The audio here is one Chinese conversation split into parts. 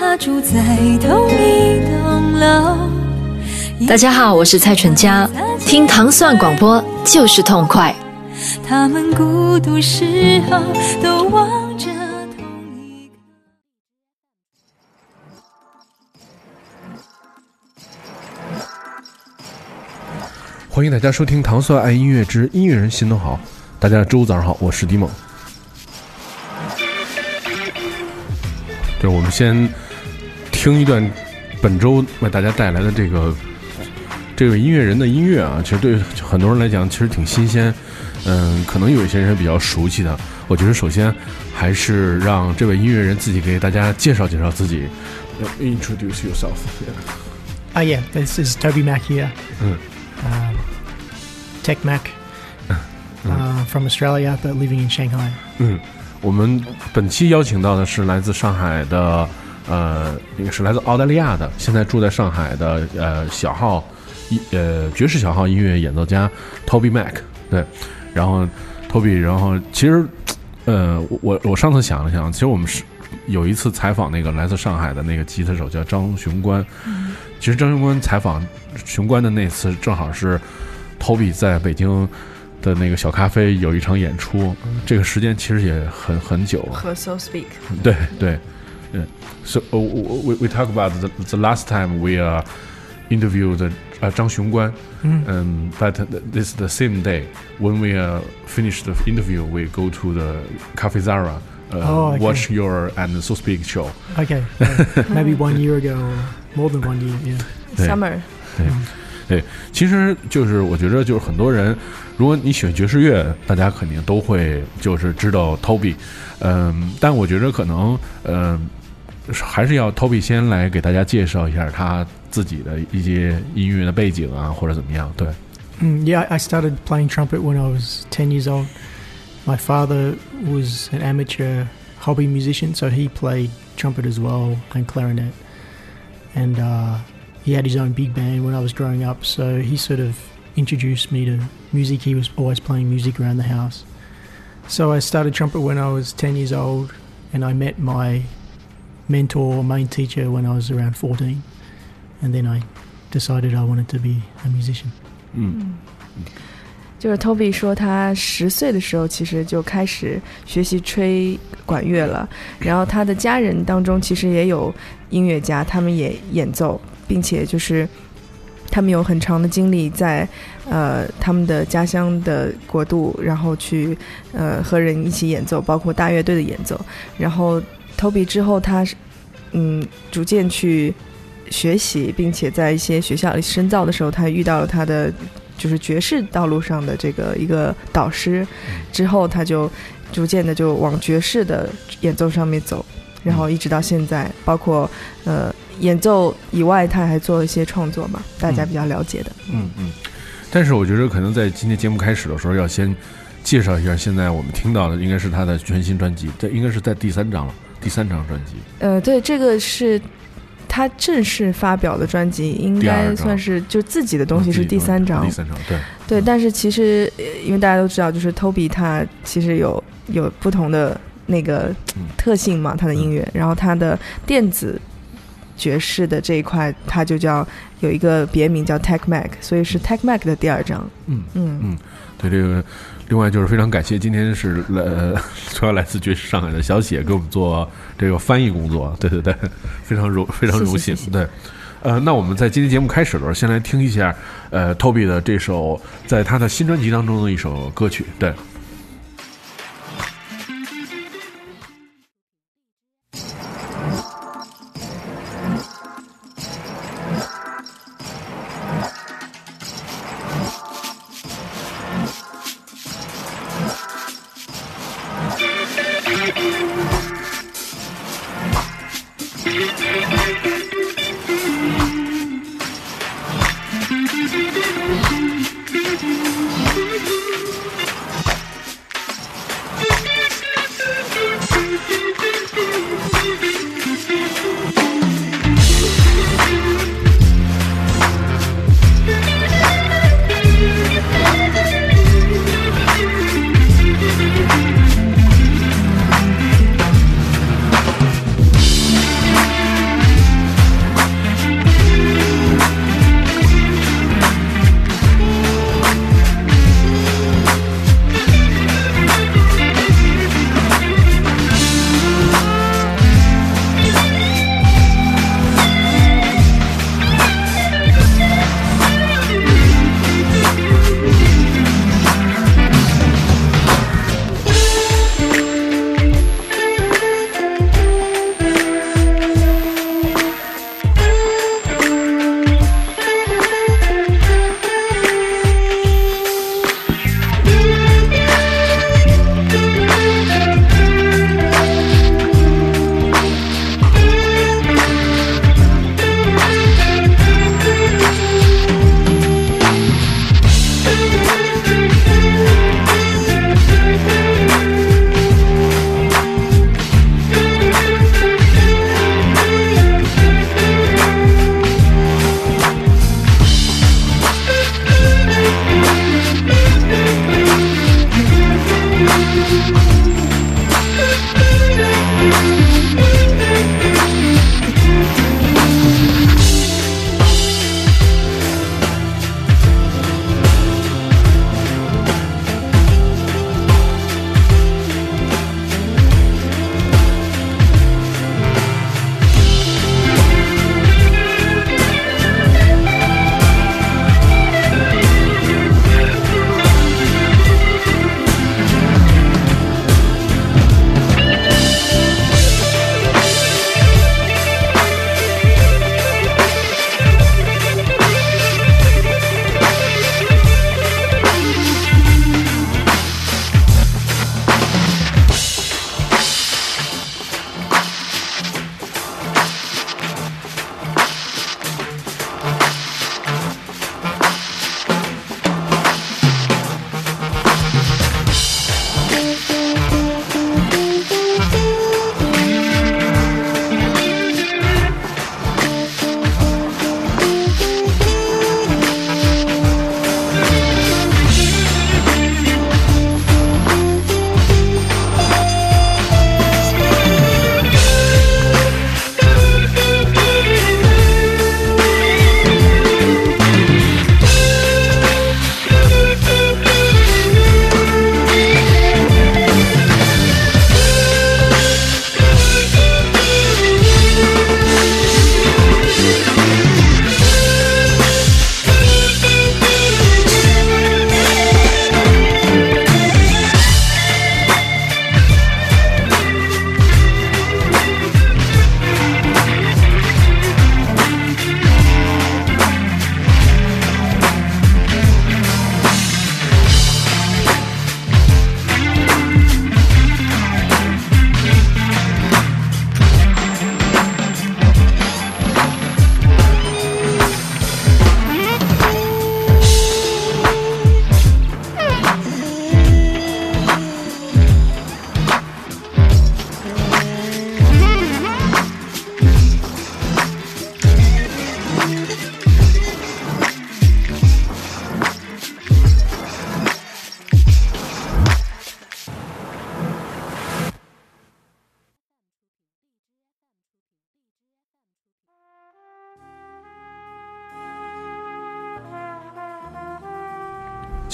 他住在同一栋楼。大家好，我是蔡淳佳，听糖蒜广播就是痛快。他们孤独时候都望着同一个。欢迎大家收听《糖蒜爱音乐之音乐人心头好》。大家周五早上好，我是迪梦。对，我们先听一段本周为大家带来的这个这位音乐人的音乐啊，其实对很多人来讲其实挺新鲜。嗯，可能有一些人比较熟悉的，我觉得首先还是让这位音乐人自己给大家介绍介绍自己。Introduce yourself. Oh yeah, this is Toby Mac here. Mm. Um, Tech Mac uh, from Australia, but living in Shanghai. 嗯，我们本期邀请到的是来自上海的，呃，那个是来自澳大利亚的，现在住在上海的呃小号音呃爵士小号音乐演奏家 Toby Mac。对，然后 Toby，然后其实呃我我上次想了想，其实我们是有一次采访那个来自上海的那个吉他手叫张雄关，其实张雄关采访雄关的那次正好是 Toby 在北京。的那个小咖啡有一场演出，这个时间其实也很很久了。和 So Speak，对对，嗯，so uh, we we talk about the the last time we uh interviewed the 呃张雄关，嗯，but this is the same day when we uh finish the interview we go to the Cafe Zara. Uh, Oh, okay. watch your and so speak show. Okay, yeah, maybe one year ago or more than one year. Yeah. 对 Summer，对，其实就是我觉得就是很多人，如果你喜欢爵士乐，大家肯定都会就是知道 Toby，嗯，但我觉得可能嗯 还是要 Toby 先来给大家介绍一下他自己的一些音乐的背景啊，或者怎么样。对， Mm, yeah, I started playing trumpet when I was 10 years old. My father was an amateur hobby musician, so he played trumpet as well and clarinet. And uh, he had his own big band when I was growing up, so he sort of introduced me to music. He was always playing music around the house. So I started trumpet when I was 10 years old, and I met my mentor, main teacher, when I was around 14. And then I decided I wanted to be a musician. 嗯就是 Toby 说他十岁的时候其实就开始学习吹管乐了，然后他的家人当中其实也有音乐家，他们也演奏，并且就是他们有很长的经历在呃他们的家乡的国度，然后去呃和人一起演奏，包括大乐队的演奏。然后 Toby 之后他是嗯逐渐去学习，并且在一些学校里深造的时候，他遇到了他的就是爵士道路上的这个一个导师，之后他就逐渐的就往爵士的演奏上面走，然后一直到现在，包括呃演奏以外，他还做一些创作嘛，大家比较了解的。嗯嗯，但是我觉得可能在今天节目开始的时候，要先介绍一下现在我们听到的应该是他的全新专辑，这应该是在第三张了，第三张专辑。呃，对，这个是他正式发表的专辑，应该算是就自己的东西嗯是第三张第。三张对。对，但是其实呃因为大家都知道，就是 Toby 他其实有有不同的那个嗯特性嘛，他的音乐，然后他的电子爵士的这一块，他就叫有一个别名叫 Tech Mac，所以是 Tech Mac 的第二张。嗯嗯嗯，对这个，另外就是非常感谢今天是来呃 主要来自爵士上海的小写给我们做这个翻译工作，对对对，非常荣非常荣幸，对。呃，那我们在今天节目开始的时候，先来听一下呃 Toby 的这首在他的新专辑当中的一首歌曲，对。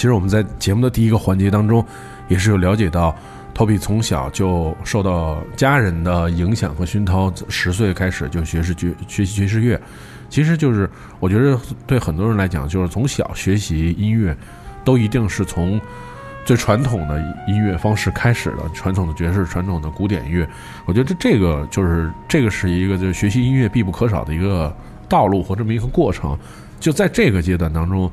其实我们在节目的第一个环节当中，也是有了解到，Toby 从小就受到家人的影响和熏陶，十岁开始就学士爵学习爵士乐。其实就是我觉得对很多人来讲，就是从小学习音乐，都一定是从最传统的音乐方式开始的，传统的爵士、传统的古典乐。我觉得这这个就是这个是一个就是学习音乐必不可少的一个道路和这么一个过程。就在这个阶段当中，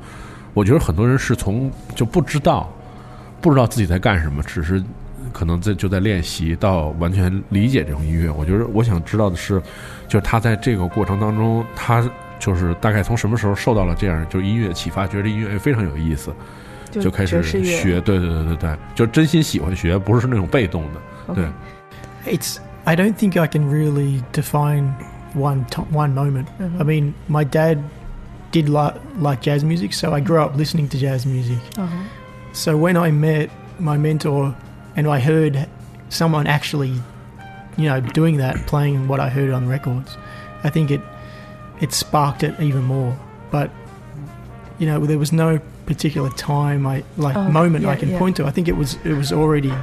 我觉得很多人是从就不知道不知道自己在干什么，只是可能在就在练习，到完全理解这种音乐。我觉得我想知道的是，就是他在这个过程当中，他就是大概从什么时候受到了这样就音乐启发，觉得音乐非常有意思，就开始学。对对对对对，就真心喜欢学，不是那种被动的。对，It's. I don't think I can really define one one moment. Mhm. I mean, my dad did like like jazz music, so I grew up listening to jazz music. Uh-huh. So when I met my mentor, and I heard someone actually, you know, doing that, playing what I heard on records, I think it it sparked it even more. But you know, there was no particular time I like oh, moment yeah, I can yeah. point to. I think it was it was already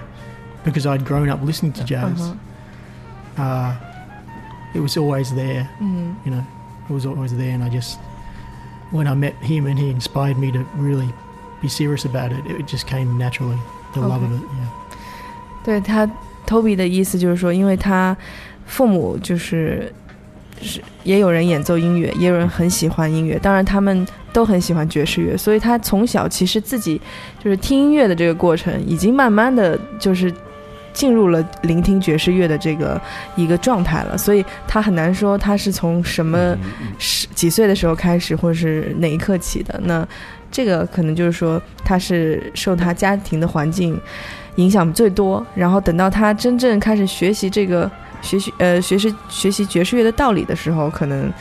because I'd grown up listening to uh-huh. jazz. Uh-huh. Uh, it was always there, mm-hmm. you know. It was always there, and I just when I met him and he inspired me to really be serious about it, it just came naturally. The love of it, yeah. 对他 Toby 的意思就是说，因为他父母就是是也有人演奏音乐，也有人很喜欢音乐，当然他们都很喜欢爵士乐，所以他从小其实自己就是听音乐的这个过程，已经慢慢的就是进入了聆听爵士乐的这个一个状态了，所以他很难说他是从什么十几岁的时候开始，或者是哪一刻起的。那这个可能就是说，他是受他家庭的环境影响最多，然后等到他真正开始学习这个学习呃学习学习爵士乐的道理的时候，可能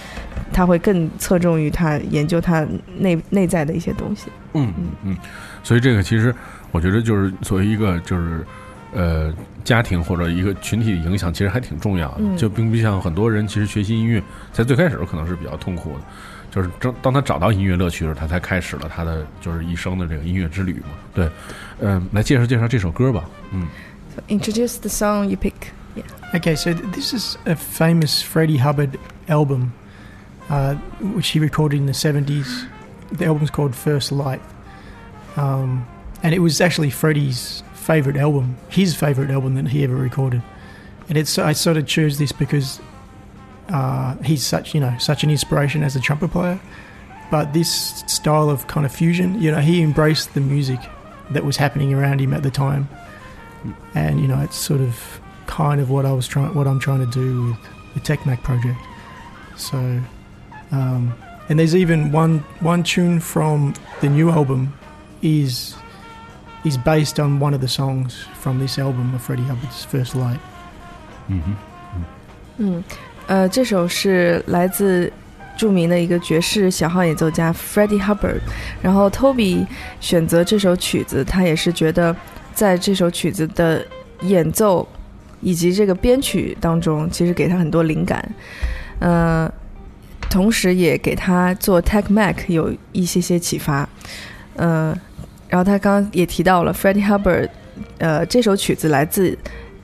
他会更侧重于他研究他内内在的一些东西。嗯嗯嗯，所以这个其实我觉得就是作为一个就是呃家庭或者一个群体的影响，其实还挺重要的。嗯就并不像很多人其实学习音乐，在最开始可能是比较痛苦的，就是当当他找到音乐乐趣的时候，他才开始了他的就是一生的这个音乐之旅嘛。对，嗯、来介绍介绍这首歌吧。嗯 So introduce the song you pick. Yeah. Okay, so th- this is a famous Freddie Hubbard album, uh, which he recorded in the 70s. The album's called First Light. Um, and it was actually Freddie's favourite album, his favourite album that he ever recorded. And it's I sort of chose this because uh, he's such, you know, such an inspiration as a trumpet player. But this style of kind of fusion, you know, he embraced the music that was happening around him at the time. And, you know, it's sort of kind of what I was trying, what I'm trying to do with the TechMac project. So, um, and there's even one one tune from the new album is is based on one of the songs from this album of Freddie Hubbard's First Light. 嗯哼，嗯，呃，这首是来自着名的一个爵士小号演奏家 Freddie Hubbard，然后 Toby 选择这首曲子，他也是觉得在这首曲子的演奏以及这个编曲当中，其实给他很多灵感，呃，同时也给他做 Tech Mac 有一些些启发，呃， 然后他刚刚也提到了 Freddie Hubbard，呃，这首曲子来自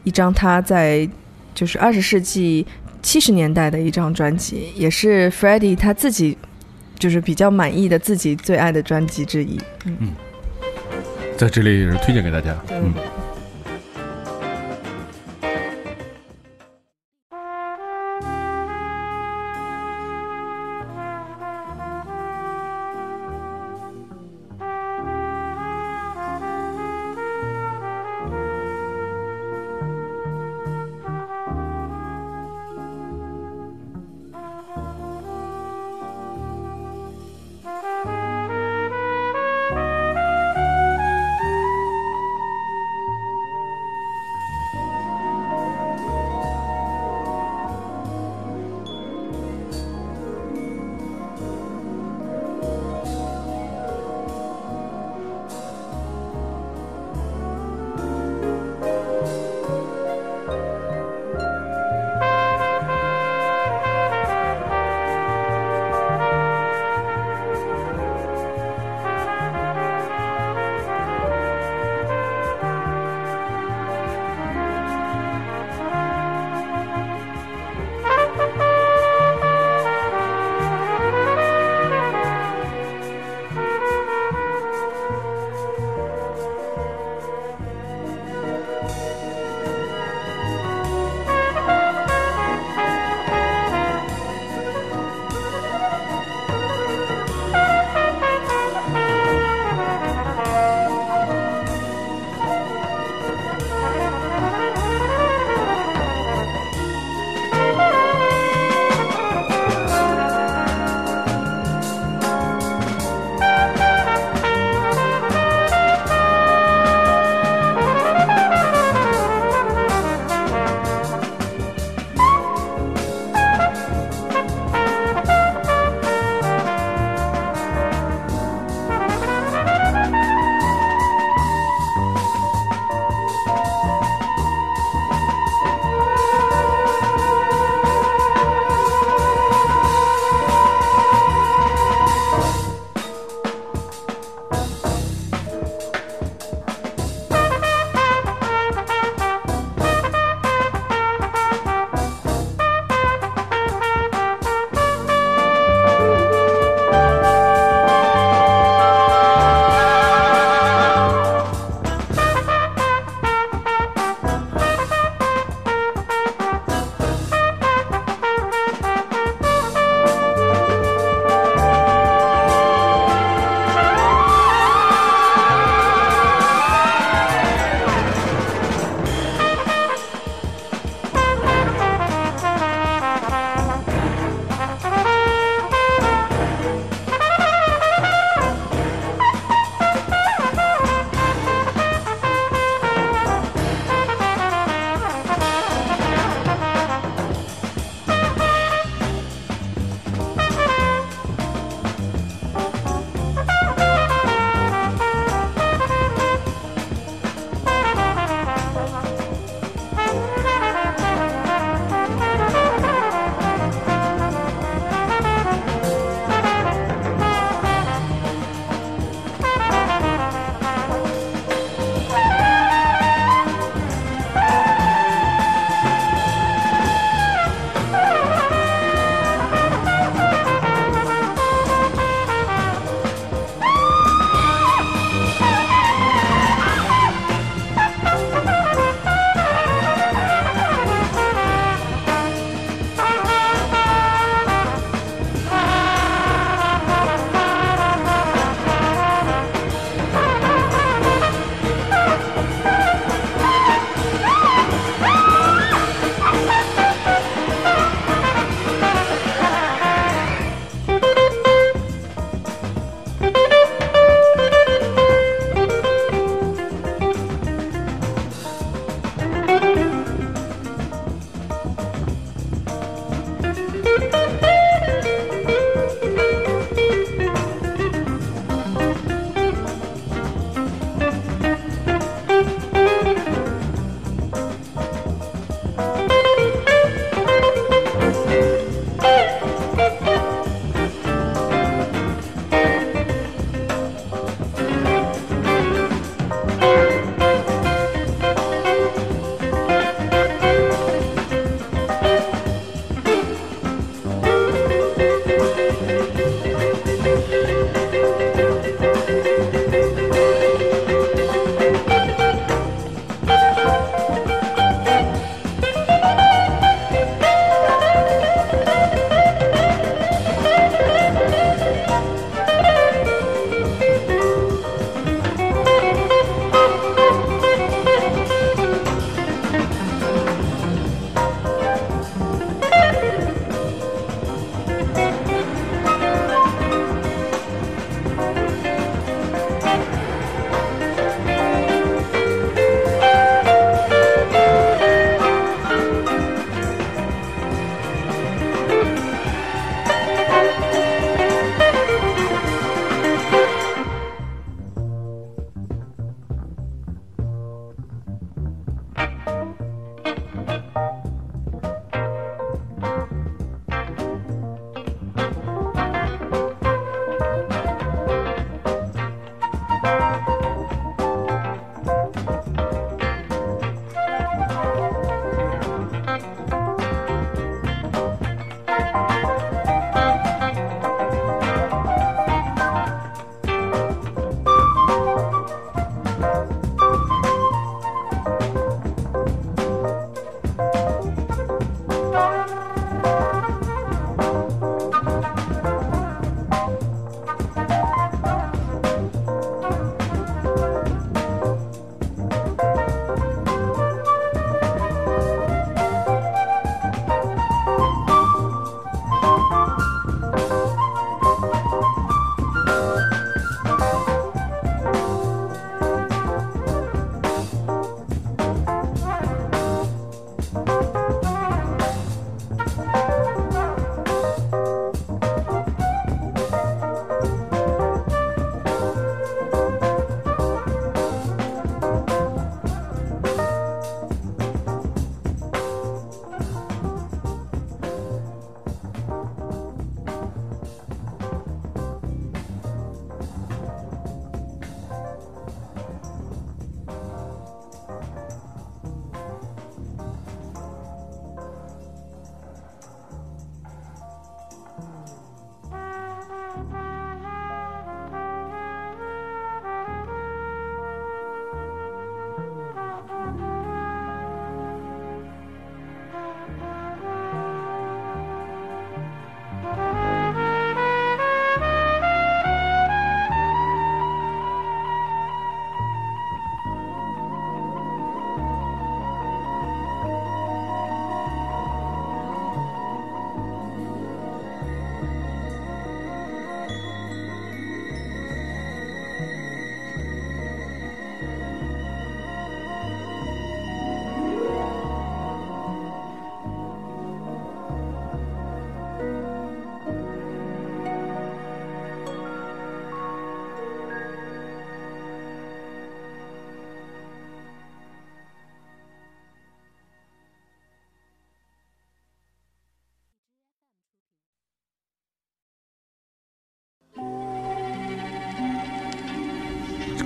一张他在就是二十世纪七十年代的一张专辑，也是 Freddie 他自己就是比较满意的自己最爱的专辑之一。嗯在这里也是推荐给大家。嗯。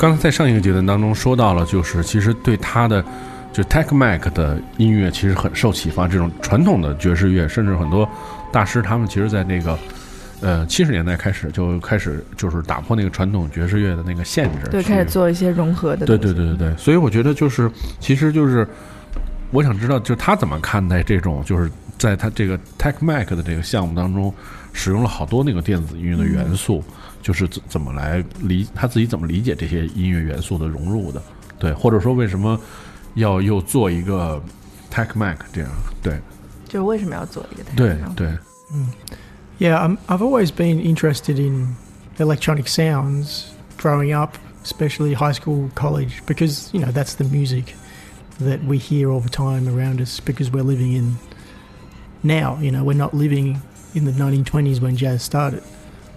刚才在上一个阶段当中说到了，就是其实对他的就 Tech Mac 的音乐其实很受启发，这种传统的爵士乐，甚至很多大师他们其实，在那个呃七十年代开始就开始就是打破那个传统爵士乐的那个限制，对，开始做一些融合的。对对对对对，所以我觉得就是，其实就是，我想知道，就他怎么看待这种，就是在他这个 Tech Mac 的这个项目当中，使用了好多那个电子音乐的元素，就是怎怎么来理他自己怎么理解这些音乐元素的融入的，对，或者说为什么要又做一个 Tech Mac 这样，对就是为什么要做一个台对上对， Yeah, I'm, I've always been interested in electronic sounds growing up, especially high school, college, because, you know, that's the music that we hear all the time around us because we're living in now. You know, we're not living in the 1920s when jazz started.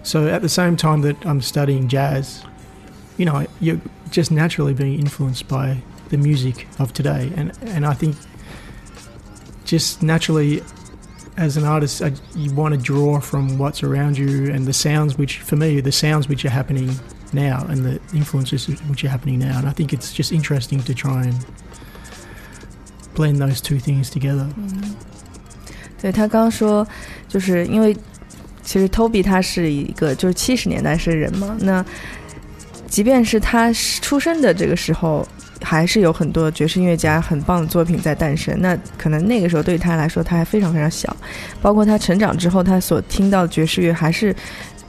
So at the same time that I'm studying jazz, you know, you're just naturally being influenced by the music of today. And, and I think just naturally as an artist, I, you want to draw from what's around you and the sounds which, for me, the sounds which are happening now and the influences which are happening now. And I think it's just interesting to try and blend those two things together. Mm-hmm. 对他刚说，就是因为其实 Toby 他是一个就是七十年代生人嘛，那即便是他出生的这个时候，还是有很多爵士音乐家很棒的作品在诞生。那可能那个时候对他来说，他还非常非常小，包括他成长之后，他所听到的爵士乐还是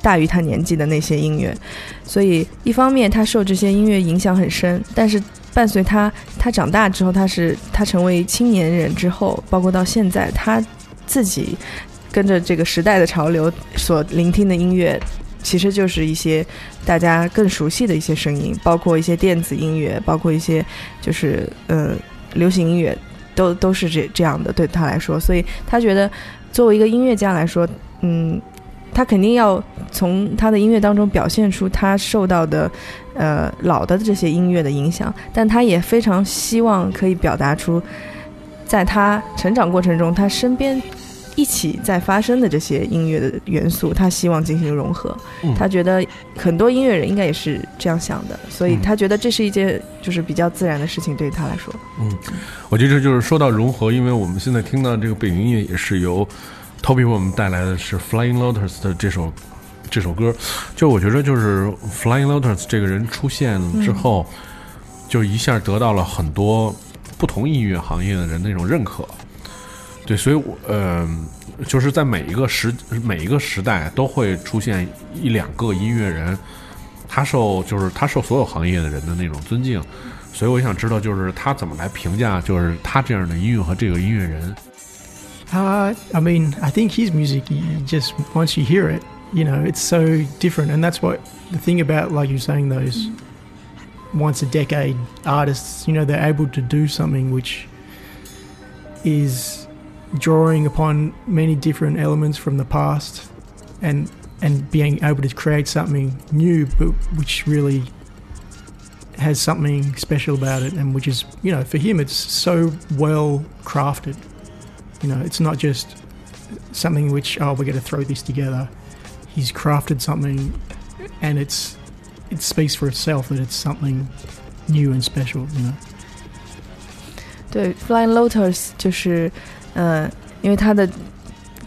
大于他年纪的那些音乐。所以一方面他受这些音乐影响很深，但是伴随他他长大之后，他是他成为青年人之后，包括到现在，他自己跟着这个时代的潮流所聆听的音乐，其实就是一些大家更熟悉的一些声音，包括一些电子音乐，包括一些就是呃流行音乐，都都是这这样的对他来说，所以他觉得作为一个音乐家来说，嗯，他肯定要从他的音乐当中表现出他受到的呃老的这些音乐的影响，但他也非常希望可以表达出。在他成长过程中，他身边一起在发生的这些音乐的元素，他希望进行融合。嗯。他觉得很多音乐人应该也是这样想的，所以嗯。他觉得这是一件就是比较自然的事情，对于他来说。嗯。我觉得就是说到融合，因为我们现在听到这个背景音乐也是由 Toby 为我们带来的是 Flying Lotus 的这首这首歌，就我觉得就是 Flying Lotus 这个人出现之后，就一下得到了很多不同音乐行业的人那种认可。对，所以我呃，就是在每一个时每一个时代都会出现一两个音乐人，他受就是他受所有行业的人的那种尊敬。所以我想知道，就是他怎么来评价，就是他这样的音乐和这个音乐人。Uh, I mean, I think his music, just once you hear it, you know, it's so different, and that's what the thing about, like you saying, those once a decade artists, you know, they're able to do something which is drawing upon many different elements from the past, and and being able to create something new, but which really has something special about it, and which is, you know, for him, it's so well crafted. You know, it's not just something which oh we're going to throw this together. He's crafted something, and it's it speaks for itself that it's something new and special. You know. 对，Flying Lotus 就是，呃，因为他的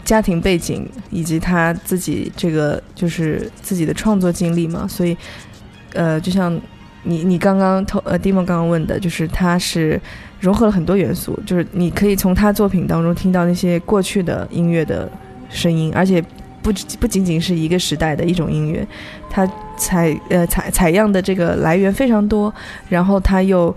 家庭背景以及他自己这个就是自己的创作经历嘛，所以，呃，就像你你刚刚投呃 Dimo 刚刚问的，就是他是融合了很多元素，就是你可以从他作品当中听到那些过去的音乐的声音，而且 不不仅仅是一个时代的一种音乐，它采呃采采样的这个来源非常多，然后他又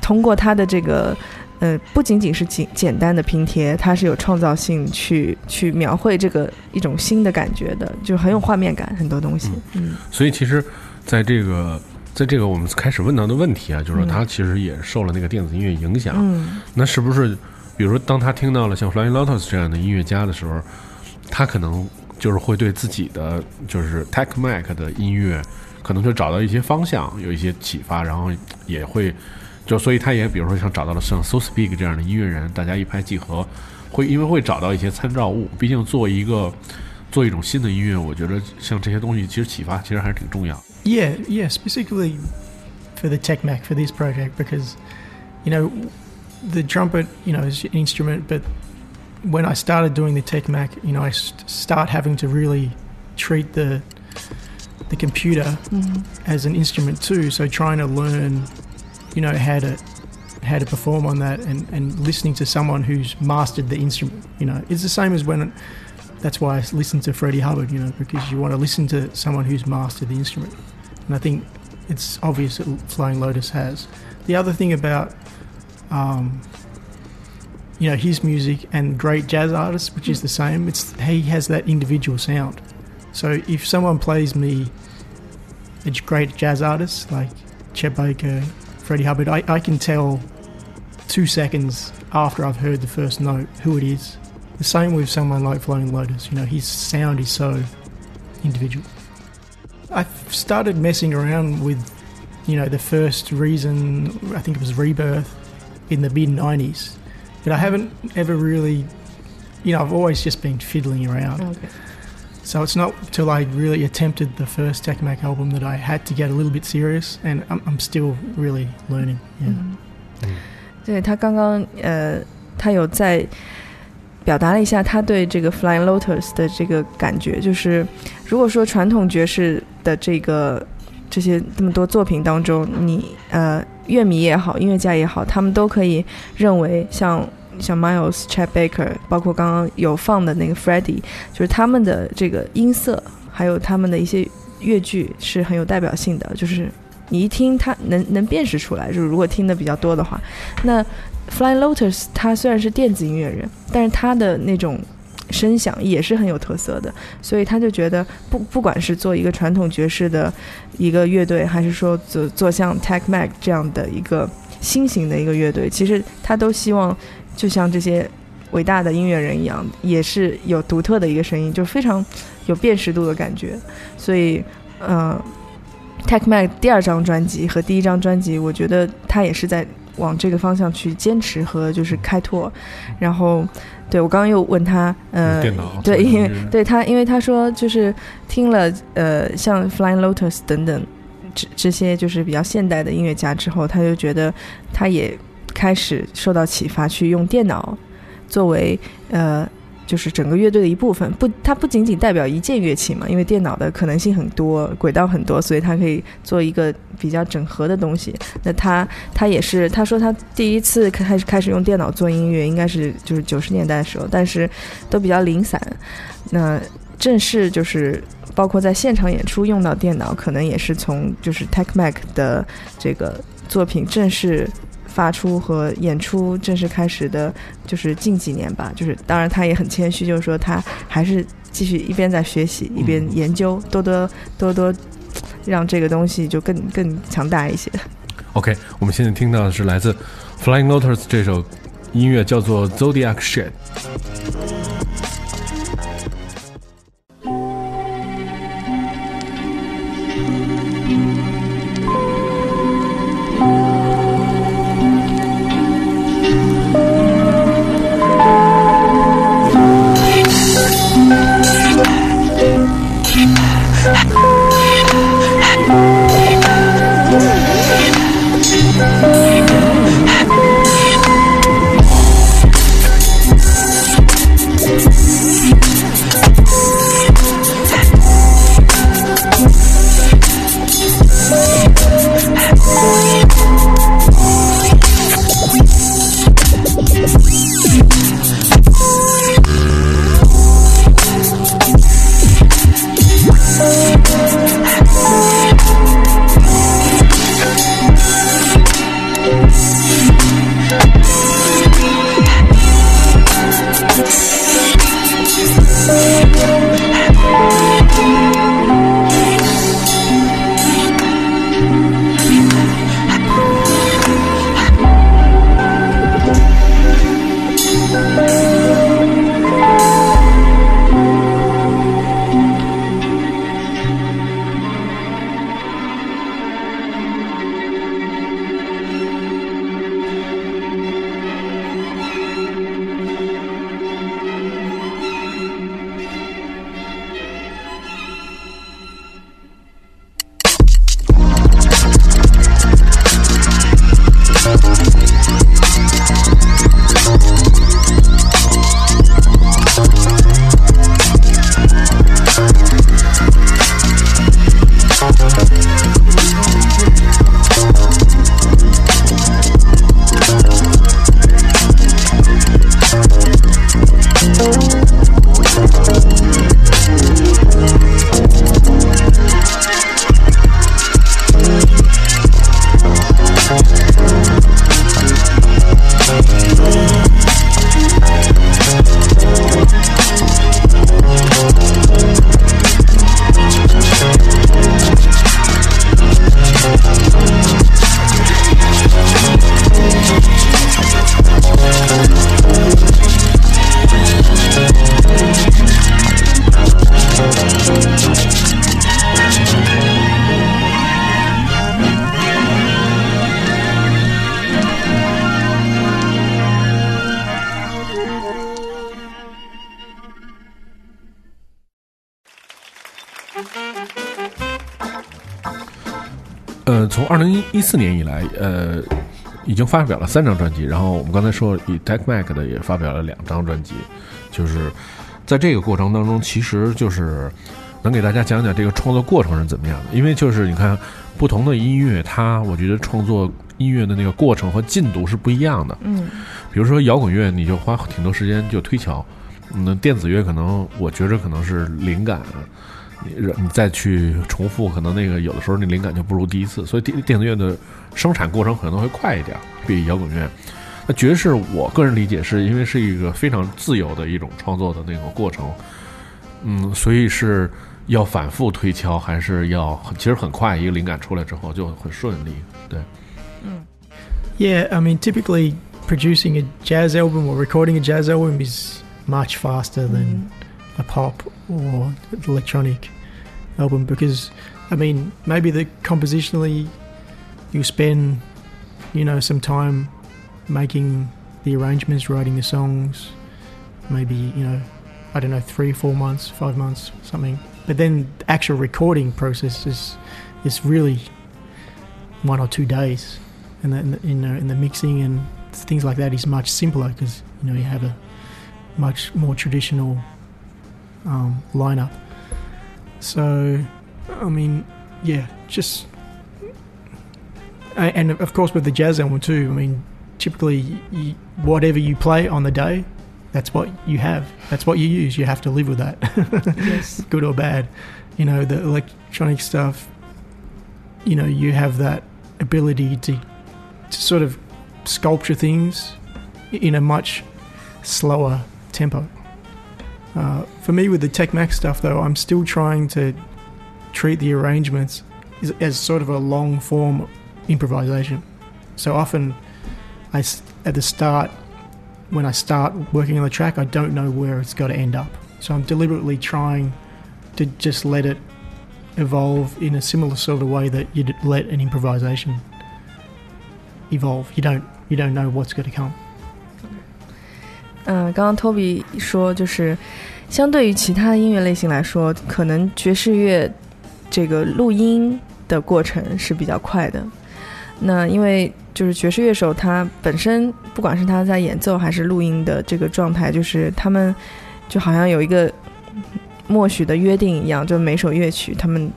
通过他的这个。呃，不仅仅是简简单的拼贴，它是有创造性去去描绘这个一种新的感觉的，就很有画面感，很多东西。嗯所以其实，在这个在这个我们开始问到的问题啊，就是说嗯他其实也受了那个电子音乐影响。嗯那是不是，比如说当他听到了像 Flying Lotus 这样的音乐家的时候，他可能就是会对自己的就是 Tech Mac 的音乐，可能就找到一些方向，有一些启发，然后也会就所以他也比如说像找到了像 So Speak 这样的音乐人，大家一拍即合，会因为会找到一些参照物。毕竟做一个做一种新的音乐，我觉得像这些东西其实启发其实还是挺重要的。Yeah, yeah. Specifically, for the Tech Mac for this project because, you know, the trumpet, you know, is an instrument, but when I started doing the Tech Mac, you know, I st- start having to really treat the the computer as an instrument too. So trying to learn, you know, how to how to perform on that and, and listening to someone who's mastered the instrument, you know, it's the same as when that's why I listen to Freddie Hubbard, you know, because you want to listen to someone who's mastered the instrument. And I think it's obvious that Flying Lotus has. The other thing about, um, you know, his music and great jazz artists, which is the same, it's he has that individual sound. So if someone plays me a great jazz artist like Chet Baker, Freddie Hubbard, I, I can tell two seconds after I've heard the first note who it is. The same with someone like Flying Lotus, you know, his sound is so individual. I started messing around with, you know, the first reason, I think it was Rebirth in the mid 90s, but I haven't ever really, you know, I've always just been fiddling around. OK， So it's not till I really attempted the first Tech Mac album that I had to get a little bit serious, and I'm, I'm still really learning. Yeah. 对他刚刚呃，他有在表达了一下他对这个 Flying Lotus 的这个感觉，就是如果说传统爵士的这个这些这么多作品当中，你呃 乐迷也好，音乐家也好，他们都可以认为像。像 Miles、Chat Baker，包括刚刚有放的那个 Freddie，就是他们的这个音色，还有他们的一些乐句是很有代表性的，就是你一听它能能辨识出来，就是如果听的比较多的话，那 Flying Lotus 他虽然是电子音乐人，但是他的那种声响也是很有特色的，所以他就觉得不不管是做一个传统爵士的一个乐队，还是说做做像 Tech Mac 这样的一个新型的一个乐队，其实他都希望就像这些伟大的音乐人一样，也是有独特的一个声音，就非常有辨识度的感觉，所以嗯。Tech Mac 第二张专辑和第一张专辑，我觉得他也是在往这个方向去坚持和就是开拓。然后，对我刚刚又问他，呃，对，因为对他，因为他说就是听了呃像 Flying Lotus 等等这这些就是比较现代的音乐家之后，他就觉得他也开始受到启发，去用电脑作为呃。就是整个乐队的一部分，不，它不仅仅代表一件乐器嘛，因为电脑的可能性很多，轨道很多，所以它可以做一个比较整合的东西。那他他也是，他说他第一次开始开始用电脑做音乐，应该是就是九十年代的时候，但是都比较零散。那正式就是包括在现场演出用到电脑，可能也是从就是 Tech Mac 的这个作品正式发出和演出正式开始的，就是近几年吧。就是当然他也很谦虚，就是说他还是继续一边在学习一边研究，多多多多让这个东西就更更强大一些。OK，我们现在听到的是来自 Flying Lotus 这首音乐，叫做 Zodiac Shed。一四年以来，呃，已经发表了三张专辑，然后我们刚才说以 Tech Mac 的也发表了两张专辑，就是在这个过程当中，其实就是能给大家讲讲这个创作过程是怎么样的，因为就是你看不同的音乐，它我觉得创作音乐的那个过程和进度是不一样的。嗯比如说摇滚乐，你就花挺多时间就推敲，嗯，电子乐可能我觉着可能是灵感，你你再去重复，可能那个有的时候那灵感就不如第一次，所以电电子乐的生产过程可能会快一点，比摇滚乐。那爵士，我个人理解是因为是一个非常自由的一种创作的那个过程，嗯，所以是要反复推敲，还是要其实很快一个灵感出来之后就很顺利，对。嗯 Yeah, I mean, typically producing a jazz album or recording a jazz album is much faster than a pop or electronic album because, I mean, maybe the compositionally you spend, you know, some time making the arrangements, writing the songs, maybe, you know, I don't know, three, four months, five months, something. But then the actual recording process is, is really one or two days and then you know, and the mixing and things like that is much simpler because you know you have a much more traditional um, lineup. So, I mean, yeah, just and of course with the jazz album too. I mean, typically you, whatever you play on the day, that's what you have. That's what you use. You have to live with that, Yes. good or bad. You know, the electronic stuff. You know, you have that ability to to sort of sculpture things in a much slower tempo. Uh, for me, with the Tech Max stuff, though, I'm still trying to treat the arrangements as, as sort of a long form improvisation. So often, I, at the start, when I start working on the track, I don't know where it's got to end up. So I'm deliberately trying to just let it evolve in a similar sort of way that you'd let an improvisation evolve. You don't you don't know what's going to come. 嗯、刚刚 Toby 说，就是相对于其他音乐类型来说，可能爵士乐这个录音的过程是比较快的。那因为就是爵士乐手他本身，不管是他在演奏还是录音的这个状态，就是他们就好像有一个默许的约定一样，就每首乐曲他们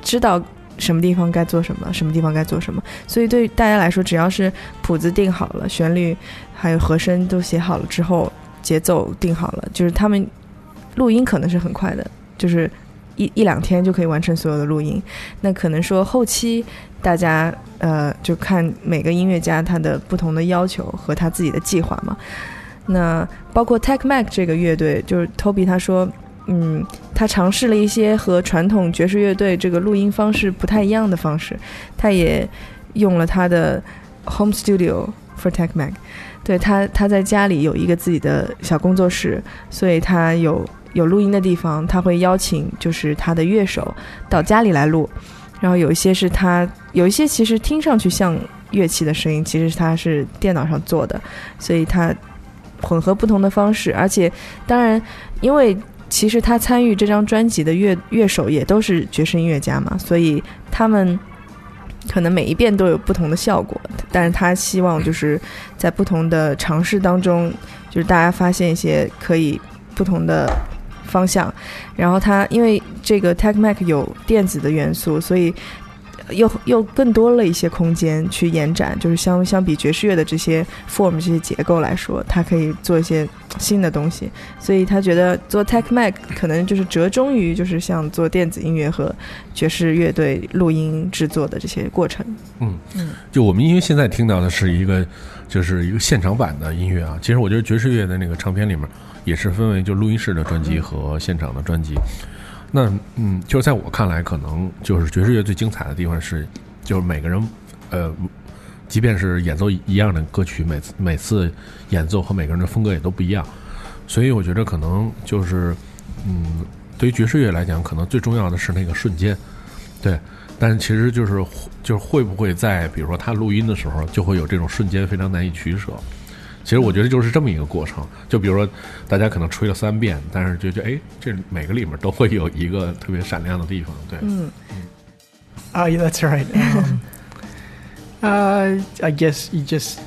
知道什么地方该做什么，什么地方该做什么。所以对于大家来说，只要是谱子定好了，旋律还有和声都写好了之后，节奏定好了，就是他们录音可能是很快的，就是一一两天就可以完成所有的录音。那可能说后期大家呃就看每个音乐家他的不同的要求和他自己的计划嘛。那包括 Tech Mac 这个乐队，就是 Toby 他说，嗯，他尝试了一些和传统爵士乐队这个录音方式不太一样的方式，他也用了他的 home studio for Tech Mac。对他，他在家里有一个自己的小工作室，所以他有有录音的地方，他会邀请就是他的乐手到家里来录，然后有一些是他有一些其实听上去像乐器的声音，其实他是电脑上做的，所以他混合不同的方式，而且当然因为其实他参与这张专辑的乐乐手也都是爵士音乐家嘛，所以他们可能每一遍都有不同的效果，但是他希望就是在不同的尝试当中，就是大家发现一些可以不同的方向。然后他因为这个 Tech Mac 有电子的元素，所以又又更多了一些空间去延展，就是相相比爵士乐的这些 form 这些结构来说，它可以做一些新的东西。所以他觉得做 Tech Mac 可能就是折中于就是像做电子音乐和爵士乐队录音制作的这些过程。嗯嗯就我们因为现在听到的是一个，就是一个现场版的音乐啊。其实我觉得爵士乐的那个唱片里面也是分为就录音室的专辑和现场的专辑。那嗯，就是在我看来，可能就是爵士乐最精彩的地方是，就是每个人，呃，即便是演奏一样的歌曲，每次每次演奏和每个人的风格也都不一样。所以我觉得可能就是，嗯，对于爵士乐来讲，可能最重要的是那个瞬间，对。但其实就是就是会不会在比如说他录音的时候，就会有这种瞬间非常难以取舍。其实我觉得就是这么一个过程。就比如说，大家可能吹了三遍，但是就觉得哎，这每个里面都会有一个特别闪亮的地方。对，嗯 Oh, yeah, that's right. Um, uh, I guess you just.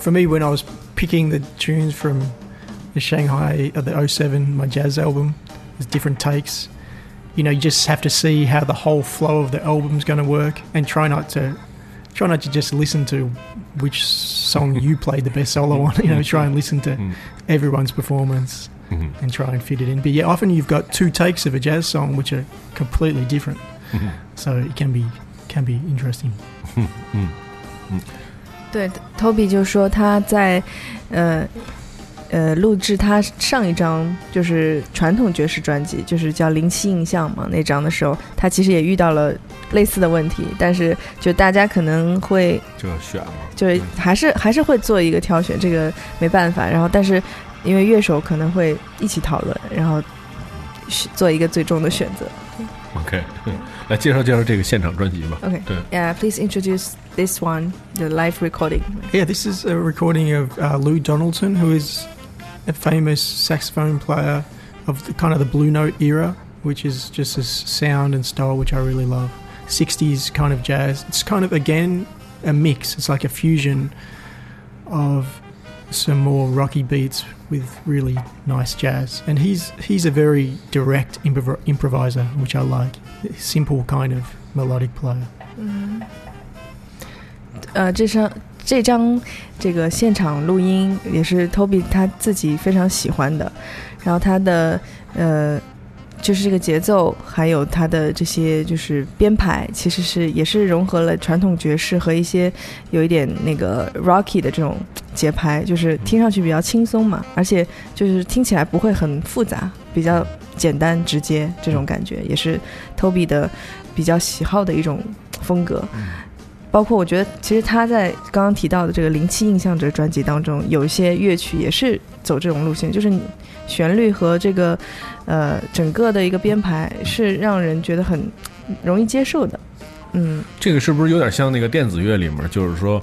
For me, when I was picking the tunes from the Shanghai, uh, the 07, my jazz album, there's different takes. You know, you just have to see how the whole flow of the album's going to work, and try not to, try not to just listen to which song you played the best solo on. You know, try and listen to everyone's performance Mhm. and try and fit it in. But yeah, often you've got two takes of a jazz song which are completely different, so it can be can be interesting. 对，Toby 就说他在呃 呃录制他上一张就是传统爵士专辑，就是叫《灵犀印象》嘛那张的时候，他其实也遇到了类似的问题，但是就大家可能会这选了，就是还是还是会做一个挑选，这个没办法。然后，但是因为乐手可能会一起讨论，然后做一个最终的选择。OK，来介绍介绍这个现场专辑吧。OK，对 Yeah, please introduce this one, the live recording. Yeah, this is a recording of uh, Lou Donaldson, who is a famous saxophone player of the kind of the Blue Note era, which is just a s- sound and style which I really love. 60s kind of jazz. It's kind of again a mix. It's like a fusion of some more rocky beats with really nice jazz. And he's he's a very direct improv- improviser, which I like. Simple kind of melodic player. 呃，这张 这张这个现场录音也是 Toby 他自己非常喜欢的，然后他的呃就是这个节奏，还有他的这些就是编排，其实是也是融合了传统爵士和一些有一点那个 rocky 的这种节拍，就是听上去比较轻松嘛，而且就是听起来不会很复杂，比较简单直接这种感觉，也是 Toby 的比较喜好的一种风格。包括我觉得，其实他在刚刚提到的这个《零七印象》这个专辑当中，有一些乐曲也是走这种路线，就是你旋律和这个呃整个的一个编排是让人觉得很容易接受的。嗯，这个是不是有点像那个电子乐里面？就是说，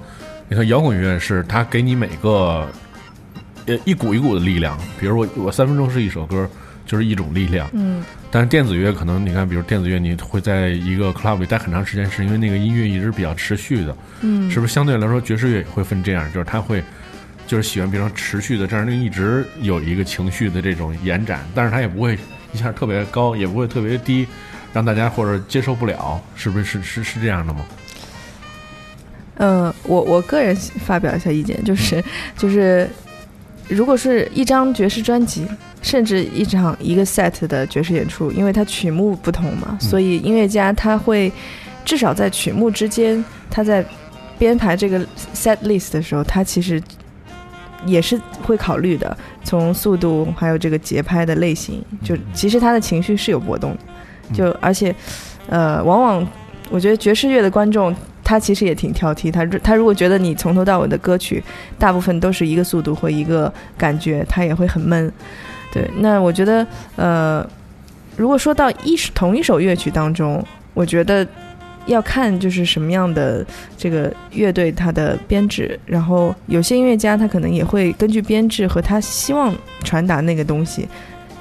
你看摇滚乐是它给你每个呃一股一股的力量，比如我我三分钟是一首歌，就是一种力量。嗯，但是电子乐可能你看，比如电子乐，你会在一个 club 里待很长时间，是因为那个音乐一直比较持续的。嗯，是不是相对来说爵士乐也会分这样？就是他会就是喜欢，比如说持续的这样，一直有一个情绪的这种延展，但是它也不会一下特别高，也不会特别低，让大家或者接受不了，是不是是是是这样的吗？呃，我我个人发表一下意见，就是就是，如果是一张爵士专辑，甚至一场一个 set 的爵士演出，因为它曲目不同嘛，所以音乐家他会至少在曲目之间，他在编排这个 set list 的时候，他其实也是会考虑的，从速度还有这个节拍的类型，就其实他的情绪是有波动的，就而且呃，往往我觉得爵士乐的观众。他其实也挺挑剔，他他如果觉得你从头到尾的歌曲大部分都是一个速度或一个感觉，他也会很闷。对，那我觉得呃，如果说到一同一首乐曲当中，我觉得要看就是什么样的这个乐队它的编制，然后有些音乐家他可能也会根据编制和他希望传达那个东西，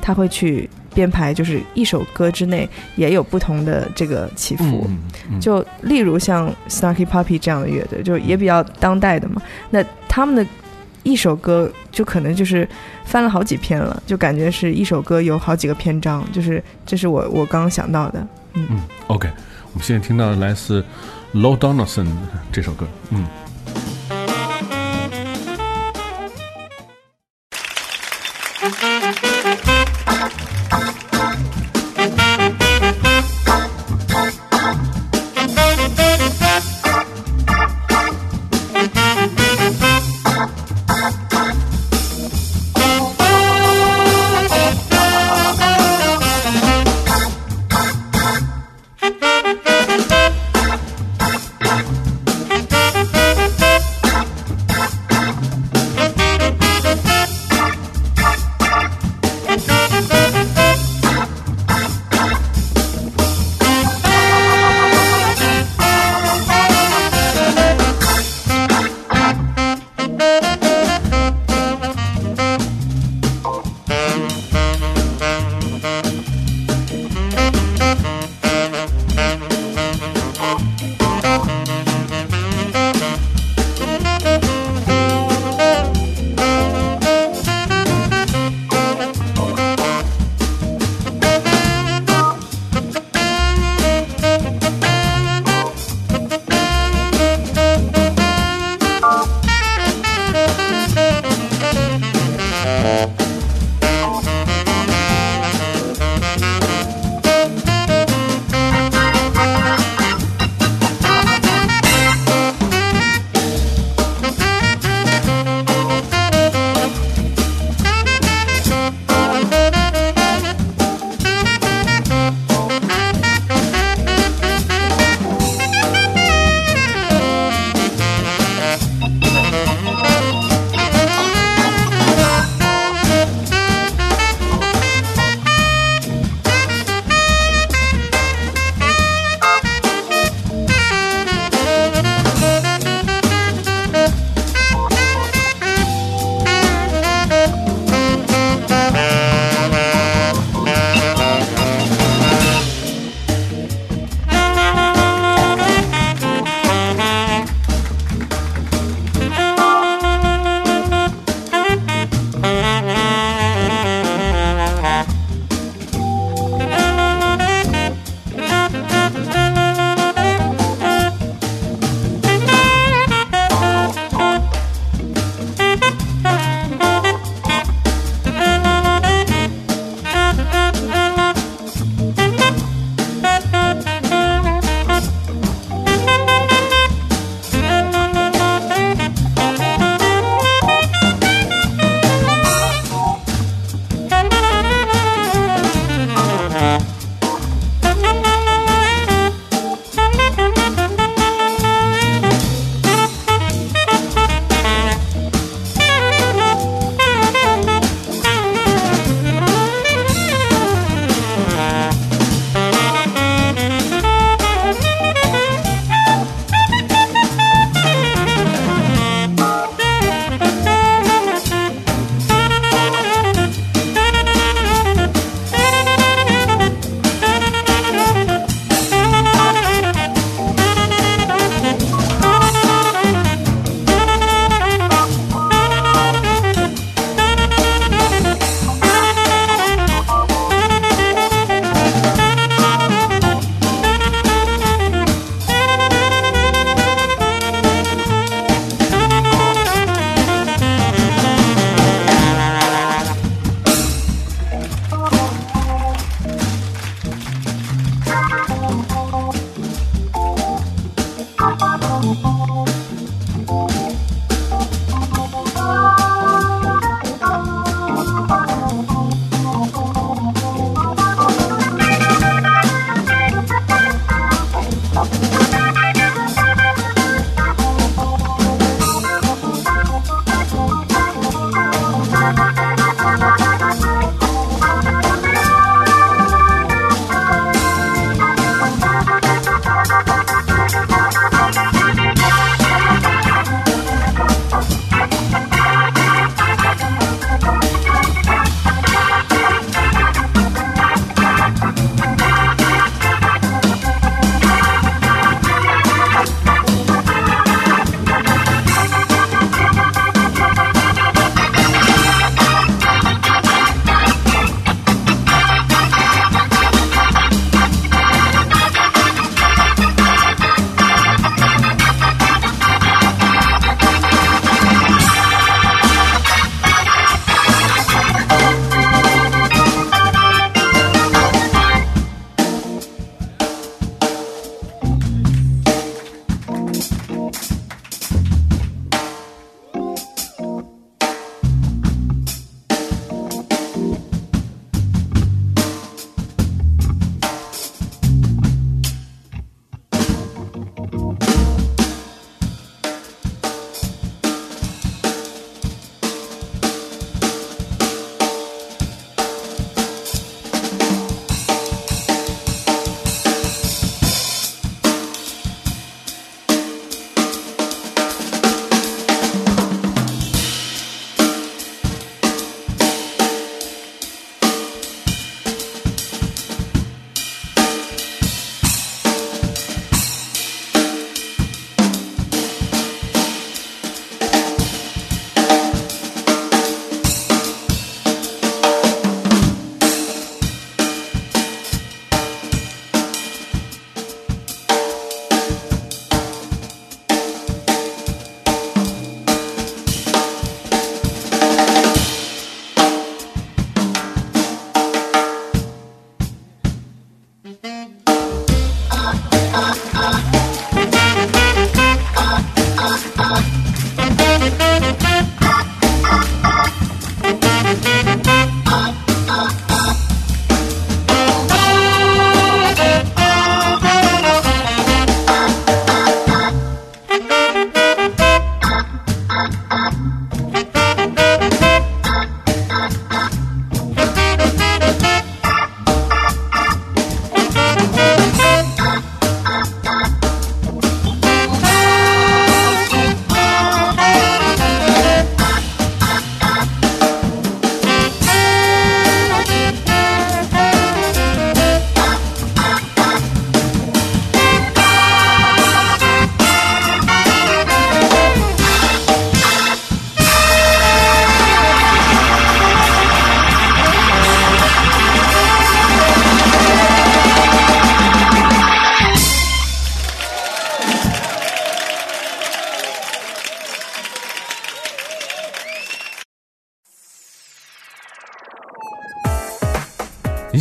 他会去编排，就是一首歌之内也有不同的这个起伏。嗯嗯就例如像 Snarky Puppy 这样的乐队，就也比较当代的嘛。那他们的一首歌就可能就是翻了好几篇了，就感觉是一首歌有好几个篇章，就是这是我我刚刚想到的。嗯，OK，我们现在听到的来自 Low Donaldson 这首歌，嗯。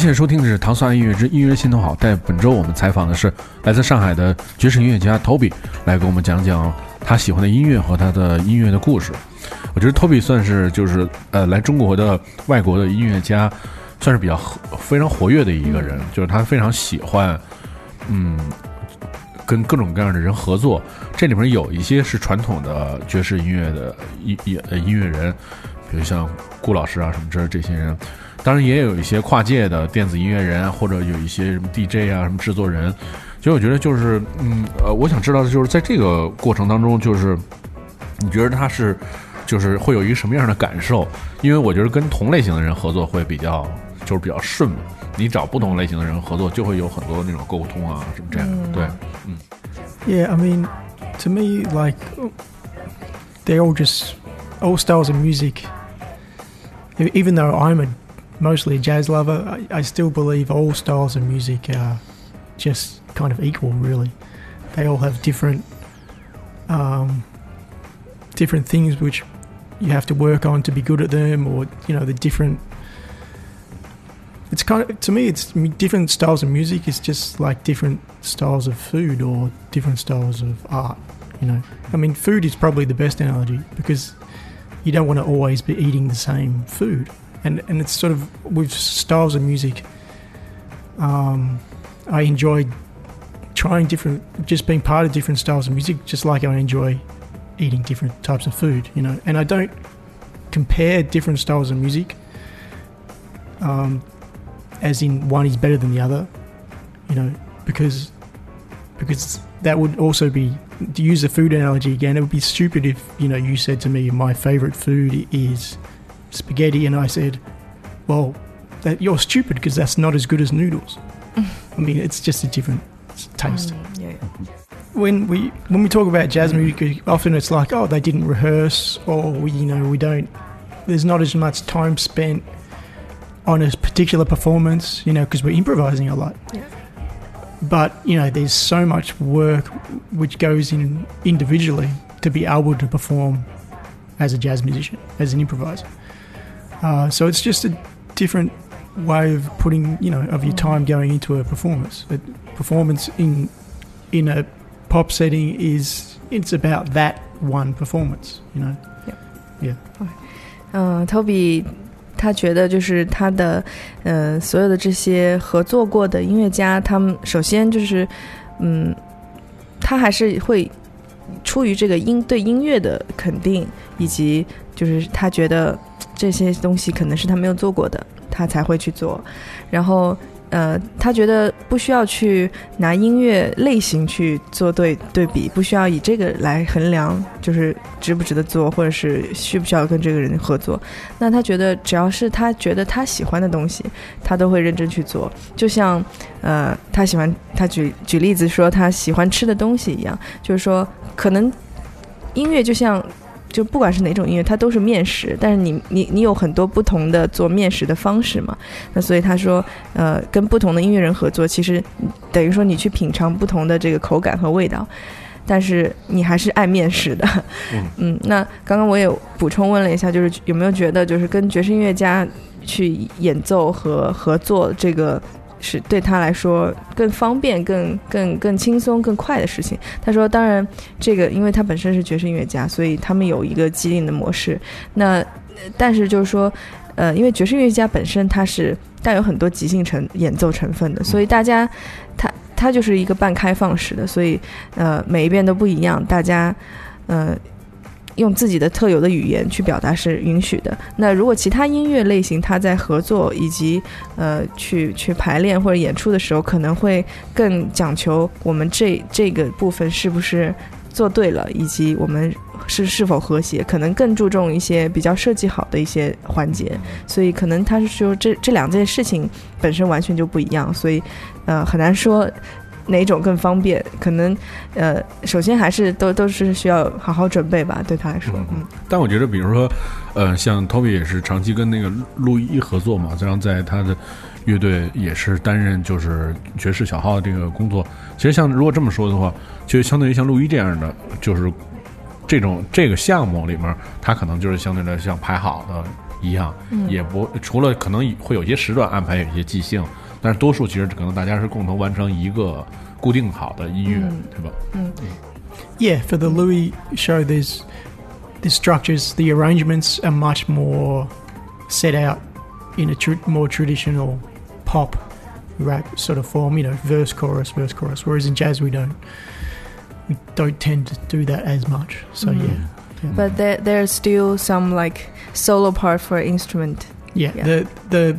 现在收听的是《糖蒜音乐之音乐心头好》，在本周我们采访的是来自上海的爵士音乐家 Toby，来给我们讲讲他喜欢的音乐和他的音乐的故事。我觉得 Toby 算是就是呃来中国的外国的音乐家，算是比较活非常活跃的一个人，就是他非常喜欢嗯跟各种各样的人合作。这里面有一些是传统的爵士音乐的音音呃音乐人，比如像顾老师啊什么之类这些人。当然也有一些跨界的电子音乐人，或者有一些什么 DJ 啊、什么制作人。其实我觉得就是，嗯，呃，我想知道的就是在这个过程当中，就是你觉得他是，就是会有一个什么样的感受？因为我觉得跟同类型的人合作会比较，就是比较顺嘛。你找不同类型的人合作，就会有很多那种沟通啊什么这样的。对，Yeah, I mean, to me, like they're all just all styles of music. E- Even though I'm a mostly a jazz lover, I, I still believe all styles of music are just kind of equal. Really, they all have different um, different things which you have to work on to be good at them, or you know, the different. It's kind of to me, it's different styles of music is just like different styles of food or different styles of art. You know, I mean, food is probably the best analogy because you don't want to always be eating the same food, and and it's sort of with styles of music. Um, I enjoy trying different, just being part of different styles of music, just like I enjoy eating different types of food. You know, and I don't compare different styles of music. Um, as in one is better than the other, you know, because because that would also be to use the food analogy again. It would be stupid if you know you said to me my favorite food is spaghetti, and I said, well, that you're stupid because that's not as good as noodles. I mean, it's just a different taste. Mm, yeah. When we when we talk about jazz music, often it's like, oh, they didn't rehearse, or we, you know, we don't. There's not as much time spent on a particular performance, you know, because we're improvising a lot. Yeah. But you know, there's so much work which goes in individually to be able to perform as a jazz musician, as an improviser. Uh, so it's just a different way of putting, you know, of your time going into a performance. A performance in in a pop setting is it's about that one performance, you know. 嗯、t o b y 他觉得就是他的，呃，所有的这些合作过的音乐家，他们首先就是，嗯，他还是会出于这个音对音乐的肯定，以及就是他觉得 这些东西可能是他没有做过的，他才会去做。然后，呃，他觉得不需要去拿音乐类型去做对对比，不需要以这个来衡量，就是值不值得做，或者是需不需要跟这个人合作。那他觉得只要是他觉得他喜欢的东西，他都会认真去做。就像，呃，他喜欢他举举例子说他喜欢吃的东西一样，就是说可能音乐就像。就不管是哪种音乐，它都是面食，但是你你你有很多不同的做面食的方式嘛，那所以他说，呃，跟不同的音乐人合作，其实等于说你去品尝不同的这个口感和味道，但是你还是爱面食的。嗯那刚刚我也补充问了一下，就是有没有觉得就是跟爵士音乐家去演奏和合作这个。是对他来说更方便、更更更轻松、更快的事情。他说：“当然，这个因为他本身是爵士音乐家，所以他们有一个既定的模式。那呃但是就是说，呃，因为爵士音乐家本身它是带有很多即兴成演奏成分的，所以大家他他就是一个半开放式的，所以呃每一遍都不一样，大家呃用自己的特有的语言去表达是允许的。那如果其他音乐类型，它在合作以及呃去去排练或者演出的时候，可能会更讲求我们这这个部分是不是做对了，以及我们是是否和谐，可能更注重一些比较设计好的一些环节。所以可能他是说这这两件事情本身完全就不一样，所以呃很难说。哪种更方便？可能，呃，首先还是都都是需要好好准备吧，对他来说，嗯，但我觉得，比如说，呃，像 Toby 也是长期跟那个陆一合作嘛，然后在他的乐队也是担任就是爵士小号这个工作。其实像如果这么说的话，就相对于像陆一这样的，就是这种这个项目里面，他可能就是相对来像排好的一样，也不除了可能会有些时段安排有一些即兴，但是多数其实可能大家是共同完成一个固定好的音乐，对吧？ Yeah, for the Louis show, there's the structures, the arrangements are much more set out in a tr- more traditional pop rap sort of form. You know, verse, chorus, verse, chorus. Whereas in jazz, we don't we don't tend to do that as much. So yeah, But there there's still some like solo part for instrument. yeah. Yeah. The the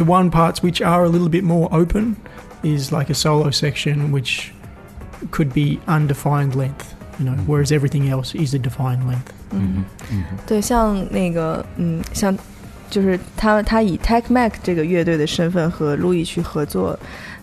the one parts which are a little bit more open is like a solo section which could be undefined length. You know, whereas everything else is a defined length. 嗯嗯对，像那个，嗯，像就是他他以 Tech Mac 这个乐队的身份和路易去合作。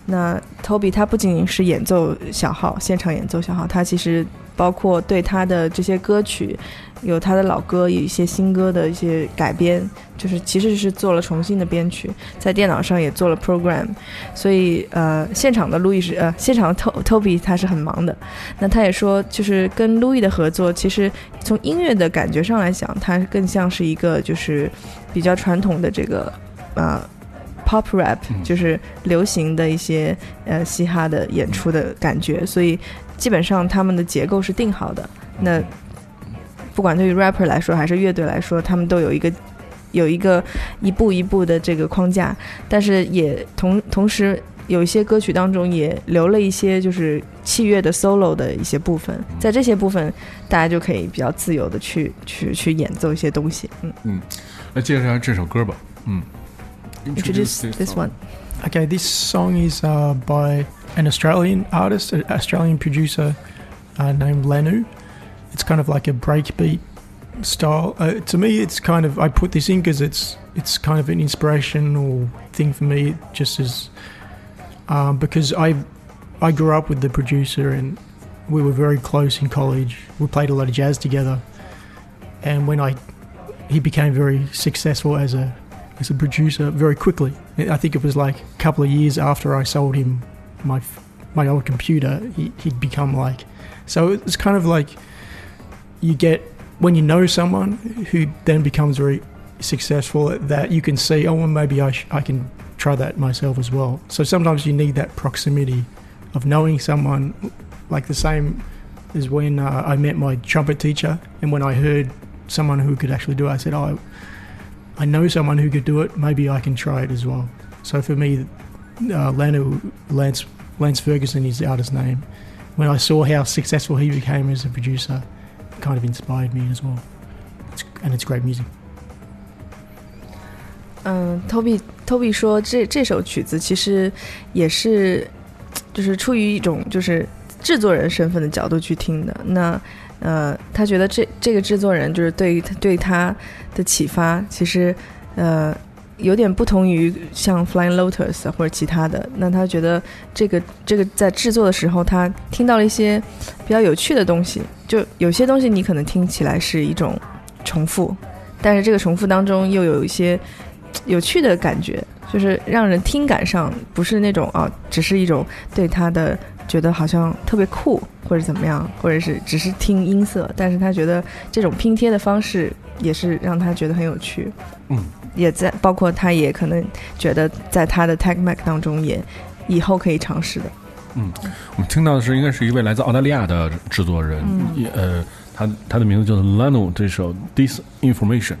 那 Toby 他不仅仅是演奏小号，现场演奏小号，他其实 包括对他的这些歌曲，有他的老歌，有一些新歌的一些改编，就是其实是做了重新的编曲，在电脑上也做了 program。所以呃，现场的路易是呃，现场的 To Toby 他是很忙的。那他也说，就是跟路易的合作，其实从音乐的感觉上来讲，它更像是一个就是比较传统的这个呃 pop rap，就是流行的一些呃嘻哈的演出的感觉，所以基本上他们的结构是定好的。那不管对于 rapper 来说还是乐队来说，他们都有一个有一个一步一步的这个框架，但是也同同时有一些歌曲当中也留了一些就是器乐的 solo 的一些部分，在这些部分大家就可以比较自由的去去去演奏一些东西。嗯嗯那介绍一下这首歌吧。嗯，introduce this one。Okay, this song is uh, by an Australian artist, an Australian producer uh, named Lanu. It's kind of like a breakbeat style. Uh, to me, it's kind of I put this in because it's it's kind of an inspirational thing for me, just as um, because I I grew up with the producer and we were very close in college. We played a lot of jazz together, and when I he became very successful as a as a producer very quickly. I think it was like a couple of years after I sold him my my old computer, he, he'd become like. So it's kind of like you get when you know someone who then becomes very successful that you can see. Oh, well, maybe I sh- I can try that myself as well. So sometimes you need that proximity of knowing someone, like the same as when uh, I met my trumpet teacher, and when I heard someone who could actually do it, I said, "Oh, I know someone who could do it. Maybe I can try it as well." So for me, uh, Lanu, Lance Lance Ferguson is the artist's name. When I saw how successful he became as a producer, it kind of inspired me as well. It's, and it's great music. 嗯，Toby Toby 说这这首曲子其实也是就是出于一种就是制作人身份的角度去听的。那呃，他觉得这这个制作人就是对于他对他的启发，其实呃 有点不同于像 Flying Lotus 或者其他的。那他觉得这个这个在制作的时候，他听到了一些比较有趣的东西。就有些东西你可能听起来是一种重复，但是这个重复当中又有一些 有趣的感觉，就是让人听感上不是那种啊，只是一种对他的觉得好像特别酷或者怎么样，或者是只是听音色，但是他觉得这种拼贴的方式也是让他觉得很有趣。嗯，也在包括他也可能觉得在他的 Tech Mac 当中也以后可以尝试的。嗯我们听到的是应该是一位来自澳大利亚的制作人，嗯呃，他他的名字叫做 Lano，这首 Disinformation。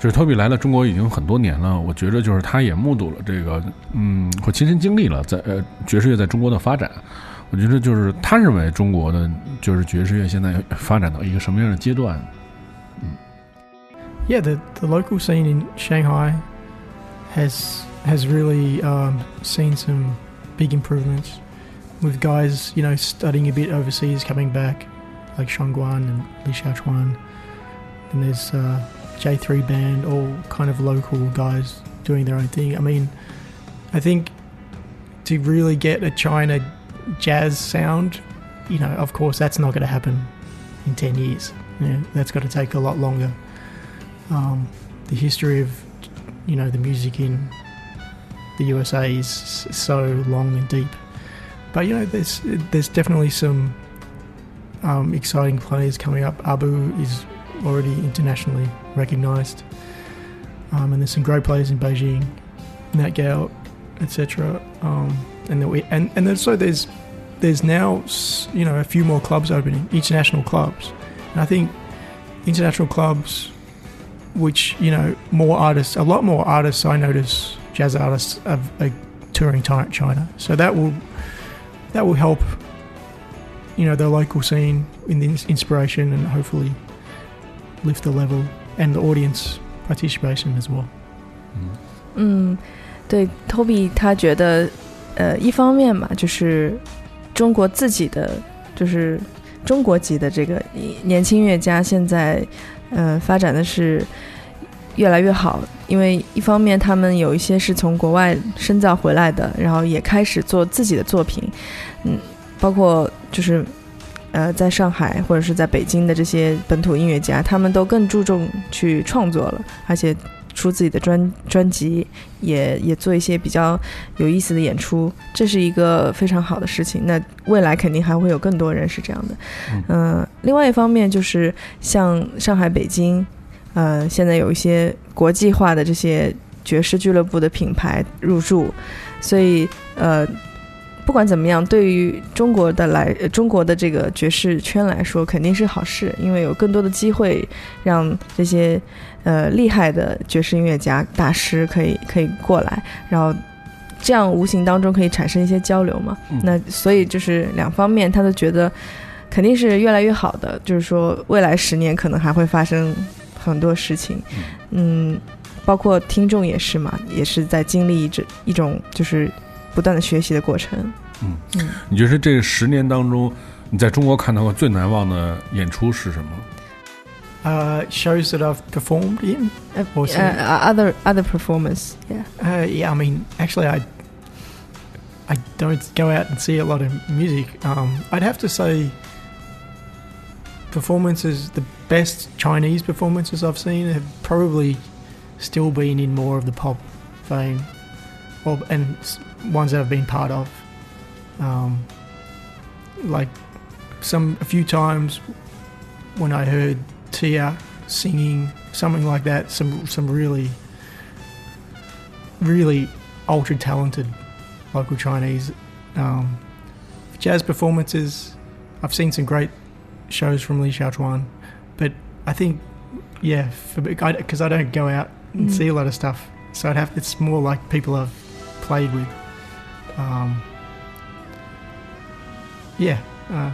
就是 Toby 来了中国已经很多年了，我觉得就是他也目睹了这个，嗯，或亲身经历了在呃爵士乐在中国的发展。我觉得就是他认为中国的就是爵士乐现在发展到一个什么样的阶段？ Yeah, the, the local scene in Shanghai has has really um, seen some big improvements with guys, you know, studying a bit overseas, coming back, like Shangguan and Li Xiaochuan. And there's uh, J3 Band, all kind of local guys doing their own thing. I mean, I think to really get a China jazz sound, you know, of course, that's not going to happen in 10 years. You know, that's got to take a lot longer um, the history of you know the music in the USA is so long and deep. But you know, there's there's definitely some um, exciting players coming up. Abu is already internationally recognised, um, and there's some great players in Beijing, Nat Gao, etc. Um, and, that we, and and so there's there's now you know a few more clubs opening, international clubs, and I think international clubs which you know more artists, a lot more artists I notice, jazz artists are, are touring China. So that will that will help, you know, the local scene in the inspiration and hopefully lift the level and the audience participation as well. 嗯，对，Toby 他觉得，呃，一方面嘛，就是中国自己的，就是中国籍的这个年轻乐家现在，呃，发展的是越来越好。因为一方面他们有一些是从国外深造回来的，然后也开始做自己的作品，嗯，包括就是。呃，在上海或者是在北京的这些本土音乐家，他们都更注重去创作了，而且出自己的专专辑，也也做一些比较有意思的演出，这是一个非常好的事情。那未来肯定还会有更多人是这样的。嗯、另外一方面就是像上海、北京，呃，现在有一些国际化的这些爵士俱乐部的品牌入驻，所以呃。不管怎么样，对于中国的来，呃中国的这个爵士圈来说，肯定是好事，因为有更多的机会让这些呃厉害的爵士音乐家、大师可以可以过来，然后这样无形当中可以产生一些交流嘛。嗯。那所以就是两方面，他都觉得肯定是越来越好的，就是说未来十年可能还会发生很多事情，嗯，包括听众也是嘛，也是在经历一种一种就是不断的学习的过程。你觉得这十年当中，你在中国看到过最难忘的演出是什么？ Uh, shows that I've performed in. Uh, Awesome. uh, other other performance, yeah. Uh, yeah, I mean, actually, I I don't go out and see a lot of music. Um, I'd have to say, performances, the best Chinese performances I've seen have probably still been in more of the pop vein, or and ones that I've been part of. Um, like some a few times when I heard Tia singing something like that, some some really really ultra talented local Chinese. Um, jazz performances, I've seen some great shows from Li Xiaochuan, but I think, yeah, because I, don't go out and Mhm. see a lot of stuff, so I'd have it's more like people I've played with. Um, yeah, uh,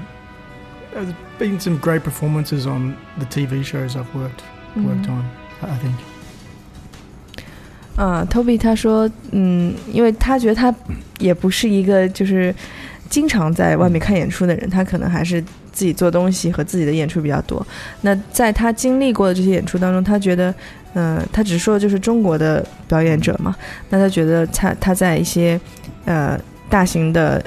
there's been some great performances on the TV shows I've worked worked on. I I think. 啊，Toby 他说，嗯，因为他觉得他也不是一个就是经常在外面看演出的人，他可能还是 自己做东西和自己的演出比较多。那在他经历过的这些演出当中，他觉得，呃，他只说就是中国的表演者嘛，那他觉得他他在一些呃大型的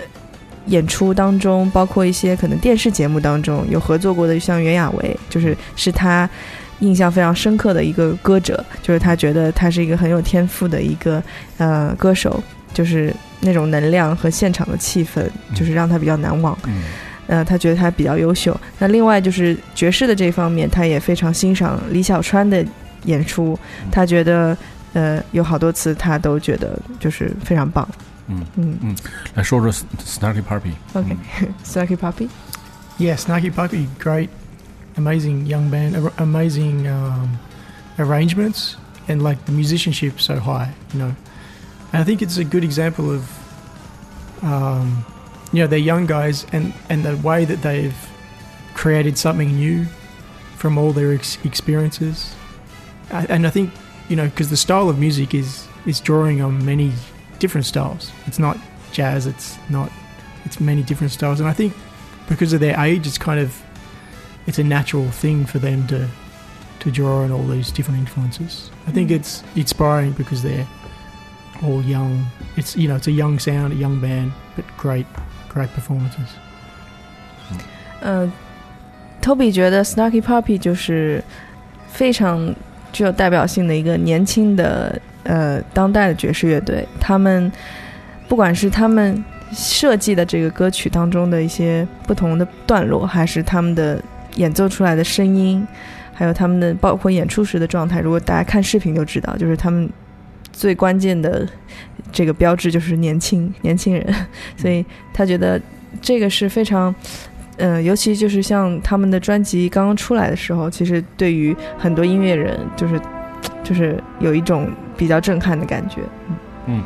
演出当中，包括一些可能电视节目当中有合作过的，像袁娅维，就是是他印象非常深刻的一个歌者，就是他觉得他是一个很有天赋的一个呃歌手，就是那种能量和现场的气氛，就是让他比较难忘。嗯呃，他觉得他比较优秀。那另外就是爵士的这一方面，他也非常欣赏李小川的演出，他觉得呃有好多次他都觉得就是非常棒。嗯嗯来说说 Snarky Puppy。 ，OK，Sucky Puppy， Yeah, Snarky Puppy, great, amazing young band, ar- amazing um, arrangements, and like the musicianship so high, you know. And I think it's a good example of, um, you know, they're young guys, and and the way that they've created something new from all their ex- experiences. And I think, you know, because the style of music is is drawing on many different styles. It's not jazz. It's not. It's many different styles, and I think because of their age, it's kind of it's a natural thing for them to to draw on all these different influences. I think mm. it's inspiring because they're all young. It's you know it's a young sound, a young band, but great, great performances. 呃，Toby 觉得 Snarky Puppy 就是非常具有代表性的一个年轻的呃当代的爵士乐队。他们不管是他们设计的这个歌曲当中的一些不同的段落，还是他们的演奏出来的声音，还有他们的包括演出时的状态，如果大家看视频就知道，就是他们最关键的这个标志就是年轻年轻人，所以他觉得这个是非常。嗯，尤其就是像他们的专辑刚刚出来的时候，其实对于很多音乐人，就是就是有一种比较震撼的感觉。嗯，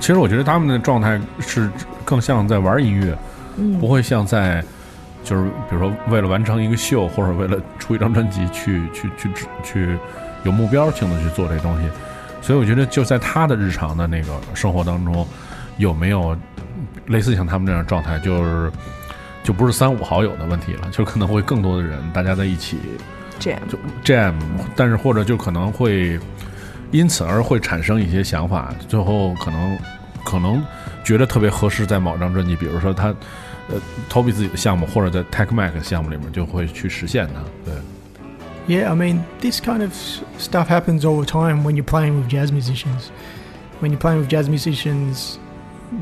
其实我觉得他们的状态是更像在玩音乐，嗯，不会像在就是比如说为了完成一个秀或者为了出一张专辑去去去去去有目标性的去做这东西。所以我觉得就在他的日常的那个生活当中，有没有类似像他们这样的状态，就是就不是三五好友的问题了，就可能会更多的人大家在一起这样。就 jam，但是或者就可能会因此而会产生一些想法，最后可能可能觉得特别合适在某张专辑，比如说他呃 Toby 自己的项目，或者在 Tech Mac 项目里面就会去实现它。对，Yeah, I mean, this kind of stuff happens all the time when you're playing with jazz musicians. When you're playing with jazz musicians,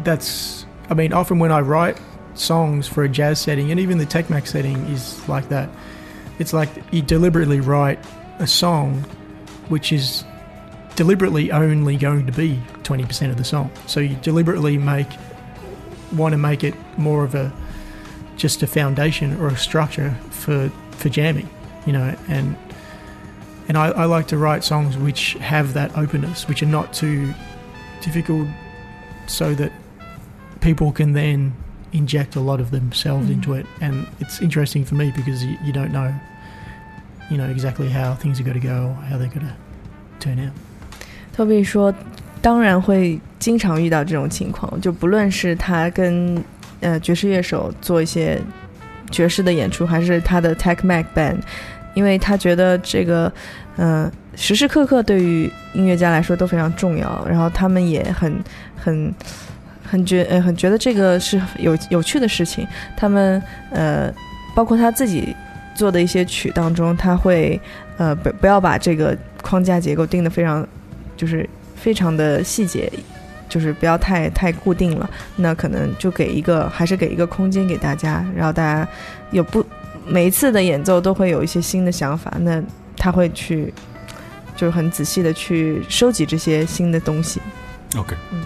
that's, I mean, often when I write songs for a jazz setting, and even the Tecmac setting is like that. It's like you deliberately write a song which is deliberately only going to be 20% of the song. So you deliberately make, want to make it more of a, just a foundation or a structure for, for jamming you know, and and I, I like to write songs which have that openness, which are not too difficult, so that people can then inject a lot of themselves Mhm. into it. And it's interesting for me because you, you don't know, you know, exactly how things are going to go or how they're going to turn out. Toby 说，当然会经常遇到这种情况，就不论是他跟呃爵士乐手做一些爵士的演出，还是他的 Tech Mac Band， 因为他觉得这个呃时时刻刻对于音乐家来说都非常重要，然后他们也很很很觉呃很觉得这个是有有趣的事情，他们呃包括他自己做的一些曲当中，他会呃不不要把这个框架结构定得非常就是非常的细节，就是不要太太固定了。那可能就给一个还是给一个空间给大家，然后大家有不每一次的演奏都会有一些新的想法，那他会去就是很仔细的去收集这些新的东西。OK，嗯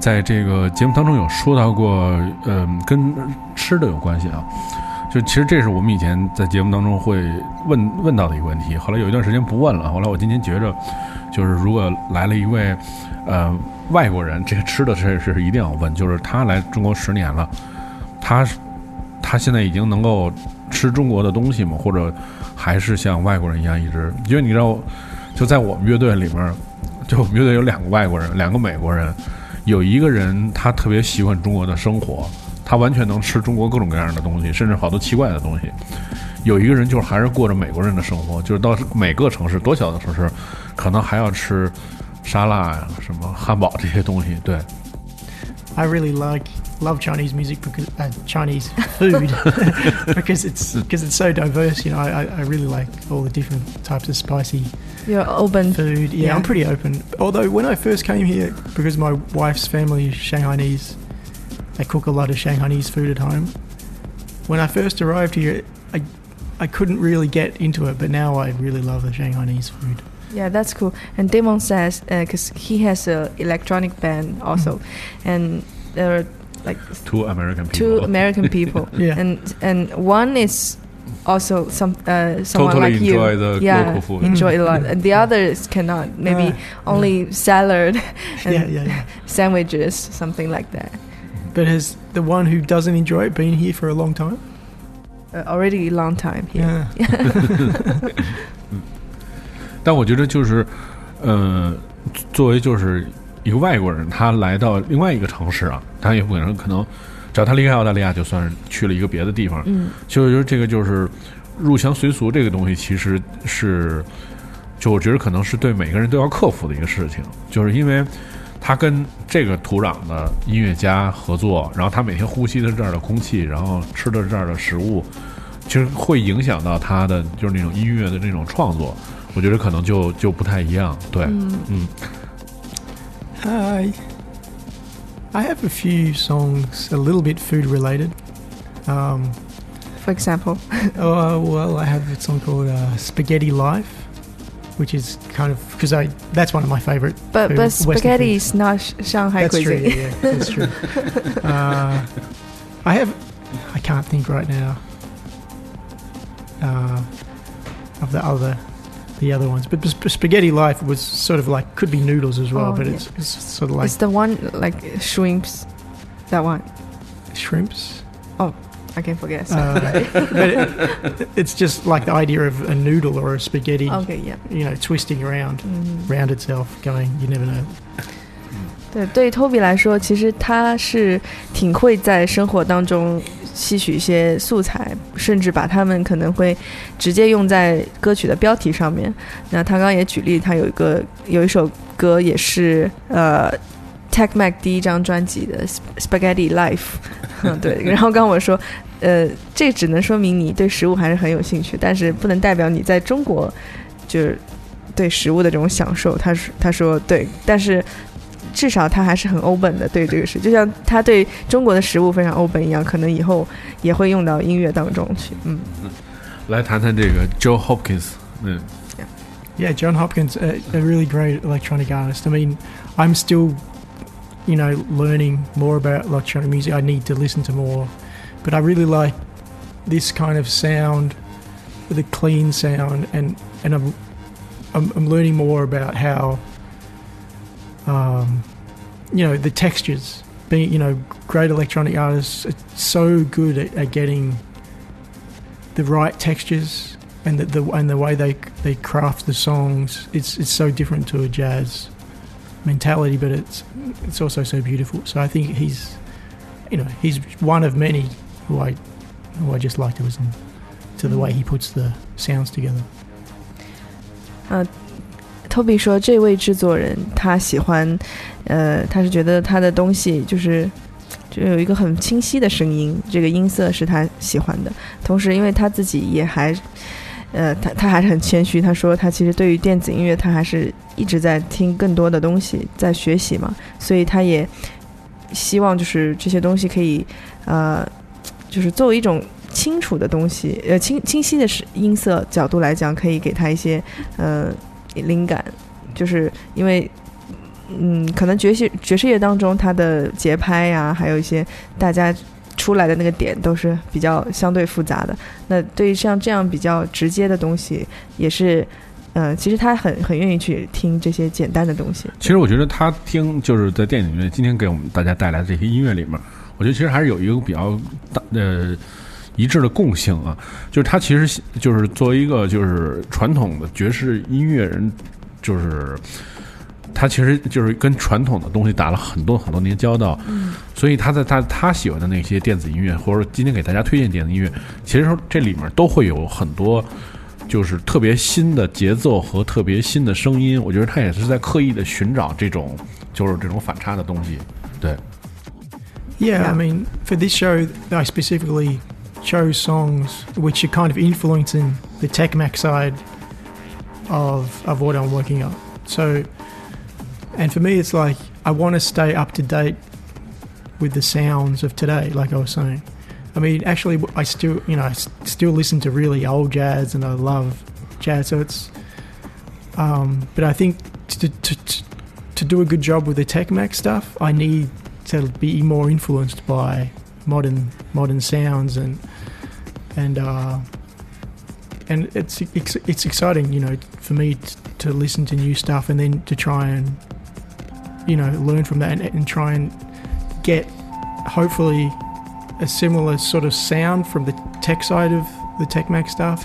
在这个节目当中有说到过，嗯、跟吃的有关系啊。就其实这是我们以前在节目当中会问问到的一个问题，后来有一段时间不问了。后来我今天觉着，就是如果来了一位呃外国人，这个吃的是是一定要问，就是他来中国十年了，他他现在已经能够吃中国的东西吗？或者还是像外国人一样一直？因为你知道，就在我们乐队里面，就我们乐队有两个外国人，两个美国人，有一个人他特别喜欢中国的生活，他完全能吃中国各种各样的东西，甚至好多奇怪的东西。有一个人就是还是过着美国人的生活，就是到每个城市多小的城市，可能还要吃沙拉呀、什么汉堡这些东西。对， I really like love Chinese music because uh, Chinese food because it's because it's so diverse. You know, I, I I really like all the different types of spicy You're open food. Yeah, Yeah. I'm pretty open. Although when I first came here, because my wife's family is Shanghainese, they cook a lot of Shanghainese food at home. When I first arrived here, I I couldn't really get into it, but now I really love the Shanghainese food. Yeah, that's cool. And Damon says, uh, because he has a electronic band also, mm. and there are like two American people，two American people, Yeah. and and one is also some uh, someone totally like you, enjoy the yeah, local food. enjoy a lot, Mm. and the others cannot. Maybe Ah, only salad and yeah, yeah, yeah. sandwiches, something like that. But has the one who doesn't enjoy it been here for a long time? Uh, already a long time here. Yeah. 但我觉得就是，呃，作为就是一个外国人，他来到另外一个城市啊，他也不可能可能， 只要他离开澳大利亚，就算是去了一个别的地方。嗯就是这个就是入乡随俗这个东西，其实是，就我觉得可能是对每个人都要克服的一个事情，就是因为他跟这个土壤的音乐家合作，然后他每天呼吸的是这儿的空气，然后吃的是这儿的食物，其实会影响到他的就是那种音乐的那种创作，我觉得可能就就不太一样。对，嗯嗯 I I have a few songs a little bit food related. Um, For example, oh well, I have a song called uh, "Spaghetti Life," which is kind of because I that's one of my favorite. but food- but spaghetti is not sh- Shanghai That's true. cuisine. Yeah, yeah, that's true. uh, I have. I can't think right now. Uh, of the other, the other ones, but sp- spaghetti life was sort of like could be noodles as well, Oh, but yeah. it's, it's sort of like it's the one like shrimps. That one. shrimps. I can forget. Uh, but it, it's just like the idea of a noodle or a spaghetti, okay, yeah. you know, twisting around, 嗯。 round itself, going. You never know. 对，对 Toby 来说，其实他是挺会在生活当中 吸取一些素材，甚至把他们可能会直接用在歌曲的标题上面。那他刚刚也举例，他有一个有一首歌也是呃 Tech Mac 第一张专辑的 Spaghetti Life，嗯，对。然后刚刚我说，呃，这只能说明你对食物还是很有兴趣，但是不能代表你在中国就是对食物的这种享受。他说，他说对，但是。至少他还是很 open 的对这个事，就像他对中国的食物非常 open 一样，可能以后也会用到音乐当中去。嗯，来谈谈这个 Joe Hopkins，嗯 Yeah, John Hopkins, a, a really great electronic artist. I mean, I'm still, you know, learning more about electronic music. I need to listen to more, but I really like this kind of sound, the clean sound, and and I'm I'm, I'm learning more about how, um, you know, the textures. Being, you know, great electronic artists are so good at, at getting the right textures and the, the and the way they they craft the songs. It's it's so different to a jazz mentality, but it's it's also so beautiful. So I think he's, you know, he's one of many who I who I just like to listen to the way he puts the sounds together. Toby 说，这位制作人他喜欢，呃，他是觉得他的东西就是就有一个很清晰的声音，这个音色是他喜欢的。同时，因为他自己也还，呃，他他还是很谦虚，他说他其实对于电子音乐，他还是一直在听更多的东西，在学习嘛，所以他也希望就是这些东西可以，呃，就是作为一种清楚的东西，呃，清清晰的音色角度来讲，可以给他一些，呃。灵感，就是因为嗯，可能爵士爵士乐当中它的节拍呀、还有一些大家出来的那个点都是比较相对复杂的。那对于像这样比较直接的东西，也是，嗯，其实他很很愿意去听这些简单的东西。其实我觉得他听就是在电影里面今天给我们大家带来的这些音乐里面，我觉得其实还是有一个比较大呃一致的共性啊，就是他其实就是作为一个就是传统的爵士音乐人，就是他其实就是跟传统的东西打了很多很多年交道，嗯所以他在他他喜欢的那些电子音乐，或者今天给大家推荐电子音乐，其实说这里面都会有很多。就是特别新的节奏和特别新的声音，我觉得他也是在刻意的寻找这种就是这种反差的东西。对，Yeah, Yeah. I mean, for this show, I specifically chose songs which are kind of influencing the Tech Mac side of of what I'm working on. So, and for me, it's like I want to stay up to date with the sounds of today, like I was saying. I mean, actually, I still, you know, I still listen to really old jazz, and I love jazz. So it's, um, but I think to to to, to do a good job with the Tech Mac stuff, I need to be more influenced by modern modern sounds and and uh, and it's, it's it's exciting, you know, for me t- to listen to new stuff and then to try and you know learn from that and, and try and get hopefully a similar sort of sound from the tech side of the Tech Mac stuff,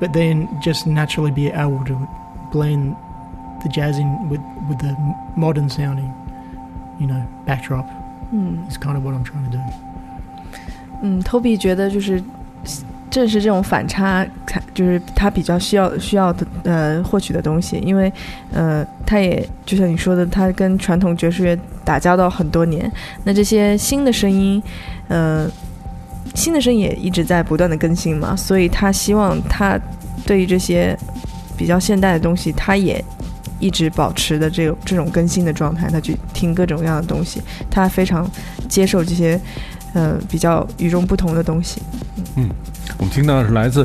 but then just naturally be able to blend the jazz in with with the modern sounding, you know, backdrop 嗯 is kind of what I'm trying to do. 嗯，Toby 觉得就是正是这种反差，他就是他比较需要需要的呃获取的东西，因为呃他也就像你说的，他跟传统爵士乐打交道很多年，那这些新的声音，呃新的声音也一直在不断的更新嘛，所以他希望他对于这些比较现代的东西，他也。一直保持的这种这种更新的状态，他去听各种各样的东西，他非常接受这些，呃，比较与众不同的东西。嗯我们听到的是来自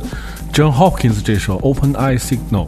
John Hopkins 这首《Open Eye Signal》。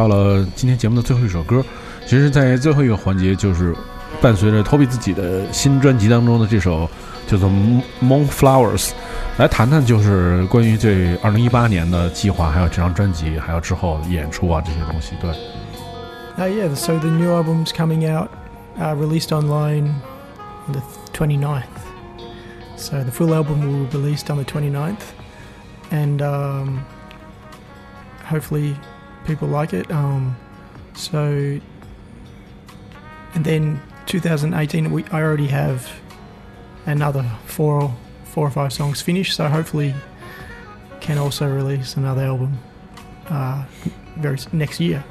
到了今天节目的最后一首歌。其实，在最后一个环节，就是伴随着 Toby 自己的新专辑当中的这首叫做《Moon Flowers》，来谈谈就是关于这二零一八年的计划，还有这张专辑，还有之后演出啊这些东西。对，Uh, yeah, so the new album's coming out, uh, released online on the 29th. So the full album will be released on the 29th, and um, hopefully people like it. Um, so, and then 2018, we I already have another four, four or five songs finished. So hopefully, can also release another album uh, very next year.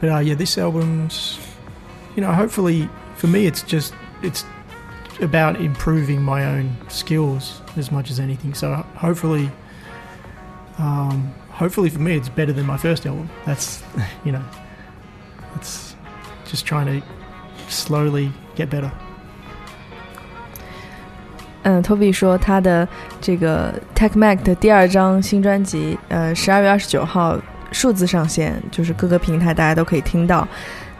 But uh, yeah, this album's, you know, hopefully for me, it's just it's about improving my own skills as much as anything. So hopefully, um, hopefully for me, it's better than my first album. That's, you know, it's just trying to slowly get better. 嗯，Toby 说他的这个 Tech Mac 的第二张新专辑，呃，十二月二十九号数字上线，就是各个平台大家都可以听到。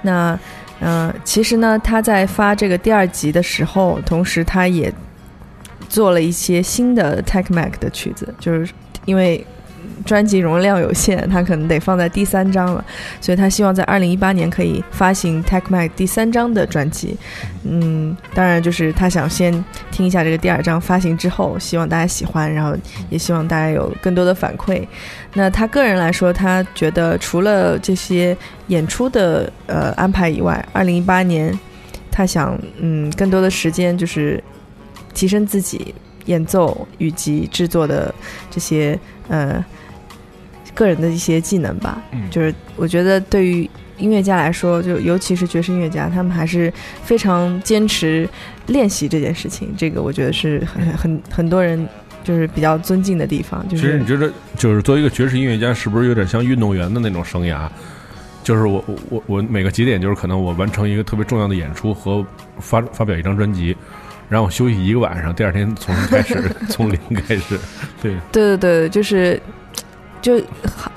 那，呃，其实呢，他在发这个第二集的时候，同时他也做了一些新的 Tech Mac 的曲子，就是因为专辑容量有限，他可能得放在第三张了，所以他希望在二零一八年可以发行 Tech Mac 第三张的专辑。嗯，当然就是他想先听一下这个第二章发行之后，希望大家喜欢，然后也希望大家有更多的反馈。那他个人来说，他觉得除了这些演出的呃安排以外，二零一八年他想嗯更多的时间就是提升自己演奏以及制作的这些呃个人的一些技能吧。嗯就是我觉得对于音乐家来说，就尤其是爵士音乐家，他们还是非常坚持练习这件事情。这个我觉得是很很很多人就是比较尊敬的地方。就是其实你觉得，就是作为一个爵士音乐家，是不是有点像运动员的那种生涯？就是我我我我每个节点，就是可能我完成一个特别重要的演出和发发表一张专辑，然后我休息一个晚上，第二天从零开始，从零开始。对，对对对，就是。就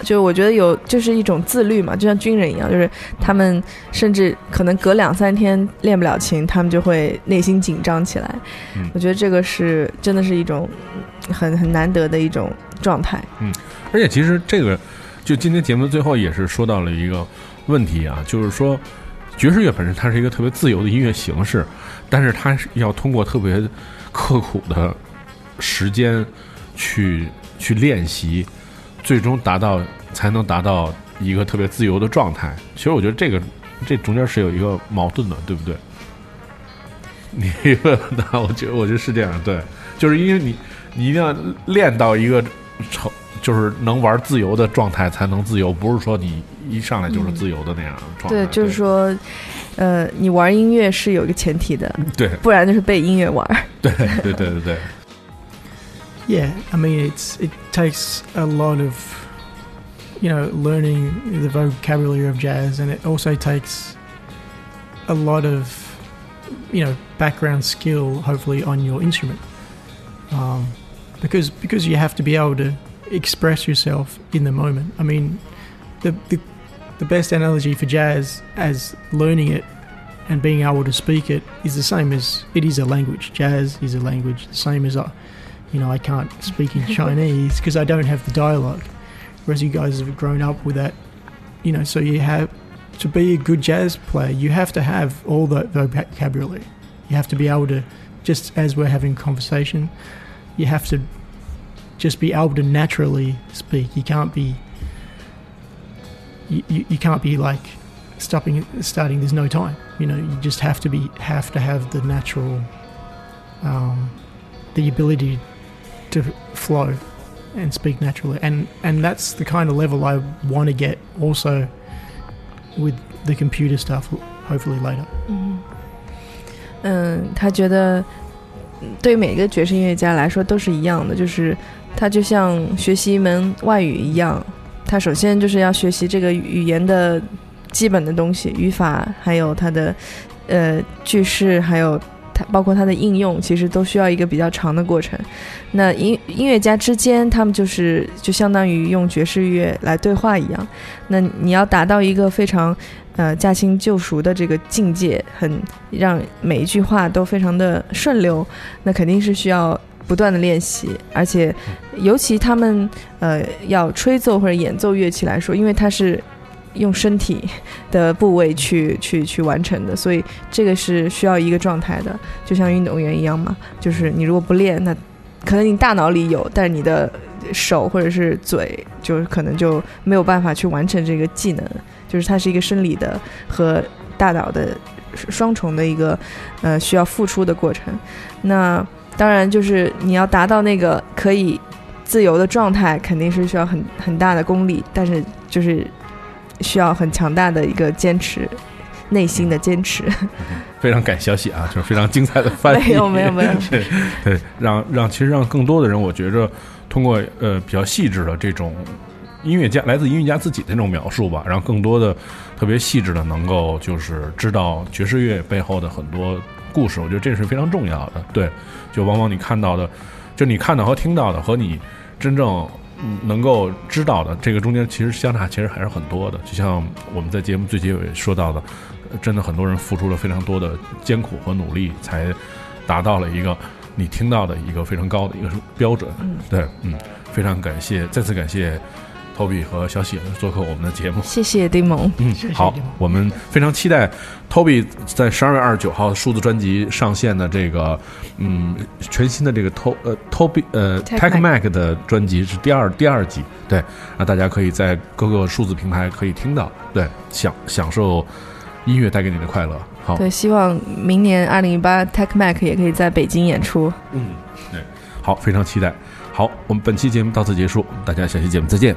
就我觉得有就是一种自律嘛，就像军人一样，就是他们甚至可能隔两三天练不了琴，他们就会内心紧张起来。嗯我觉得这个是真的是一种很很难得的一种状态。嗯而且其实这个，就今天节目的最后也是说到了一个问题啊，就是说爵士乐本身它是一个特别自由的音乐形式，但是它是要通过特别刻苦的时间去去练习，最终达到才能达到一个特别自由的状态。其实我觉得这个这中间是有一个矛盾的，对不对？你问那我觉得我觉得是这样，对，就是因为你你一定要练到一个成，就是能玩自由的状态才能自由，不是说你一上来就是自由的那样的状态。对，就是说，呃，你玩音乐是有一个前提的，对不然就是被音乐玩。对对对对对， Yeah, I mean it's it takes a lot of you know learning the vocabulary of jazz, and it also takes a lot of you know background skill, hopefully on your instrument, um, because because you have to be able to express yourself in the moment. I mean, the the the best analogy for jazz as learning it and being able to speak it is the same as it is a language. Jazz is a language, the same as I, you know, I can't speak in Chinese because I don't have the dialogue. Whereas you guys have grown up with that, you know, so you have to be a good jazz player, you have to have all the vocabulary. You have to be able to, just as we're having conversation, you have to just be able to naturally speak. You can't be, you, you, you can't be like stopping, starting. There's no time. You know, you just have to be, have to have the natural, um, the ability to flow and speak naturally. And and that's the kind of level I want to get also with the computer stuff. Hopefully later. 嗯，他觉得嗯对于每个爵士音乐家来说都是一样的，就是他就像学习一门外语一样， 他首先就是要学习这个语言的基本的东西，语法，还有它的呃句式，还有它包括它的应用，其实都需要一个比较长的过程。那音音乐家之间，他们就是就相当于用爵士乐来对话一样。那你要达到一个非常呃驾轻就熟的这个境界，很让每一句话都非常的顺溜，那肯定是需要不断的练习，而且尤其他们呃要吹奏或者演奏乐器来说，因为它是用身体的部位去 去去完成的，所以这个是需要一个状态的，就像运动员一样嘛，就是你如果不练，那可能你大脑里有，但是你的手或者是嘴，就是可能就没有办法去完成这个技能，就是它是一个生理的和大脑的双重的一个呃需要付出的过程。那当然就是你要达到那个可以自由的状态，肯定是需要很很大的功力，但是就是需要很强大的一个坚持，内心的坚持。非常感谢小喜啊，就是非常精彩的翻译。没有没有没有对 对，让让其实让更多的人，我觉着通过呃比较细致的这种音乐家来自音乐家自己的那种描述吧，让更多的特别细致的能够就是知道爵士乐背后的很多故事，我觉得这是非常重要的。对，就往往你看到的，就你看到和听到的和你真正。能够知道的这个中间其实相差其实还是很多的，就像我们在节目最结尾说到的，真的很多人付出了非常多的艰苦和努力，才达到了一个你听到的一个非常高的一个标准。对，嗯，非常感谢，再次感谢 Toby 和小喜做客我们的节目。谢谢丁萌。嗯谢，谢好，我们非常期待 Toby 在十二月二十九号数字专辑上线的这个，嗯，全新的这个 To 呃 Toby 呃 Tech Mac 的专辑是第二第二集，对，那大家可以在各个数字平台可以听到，对，享享受音乐带给你的快乐。好，对，希望明年二零一八 Tech Mac 也可以在北京演出。嗯，对，好，非常期待。好，我们本期节目到此结束，大家下期节目再见。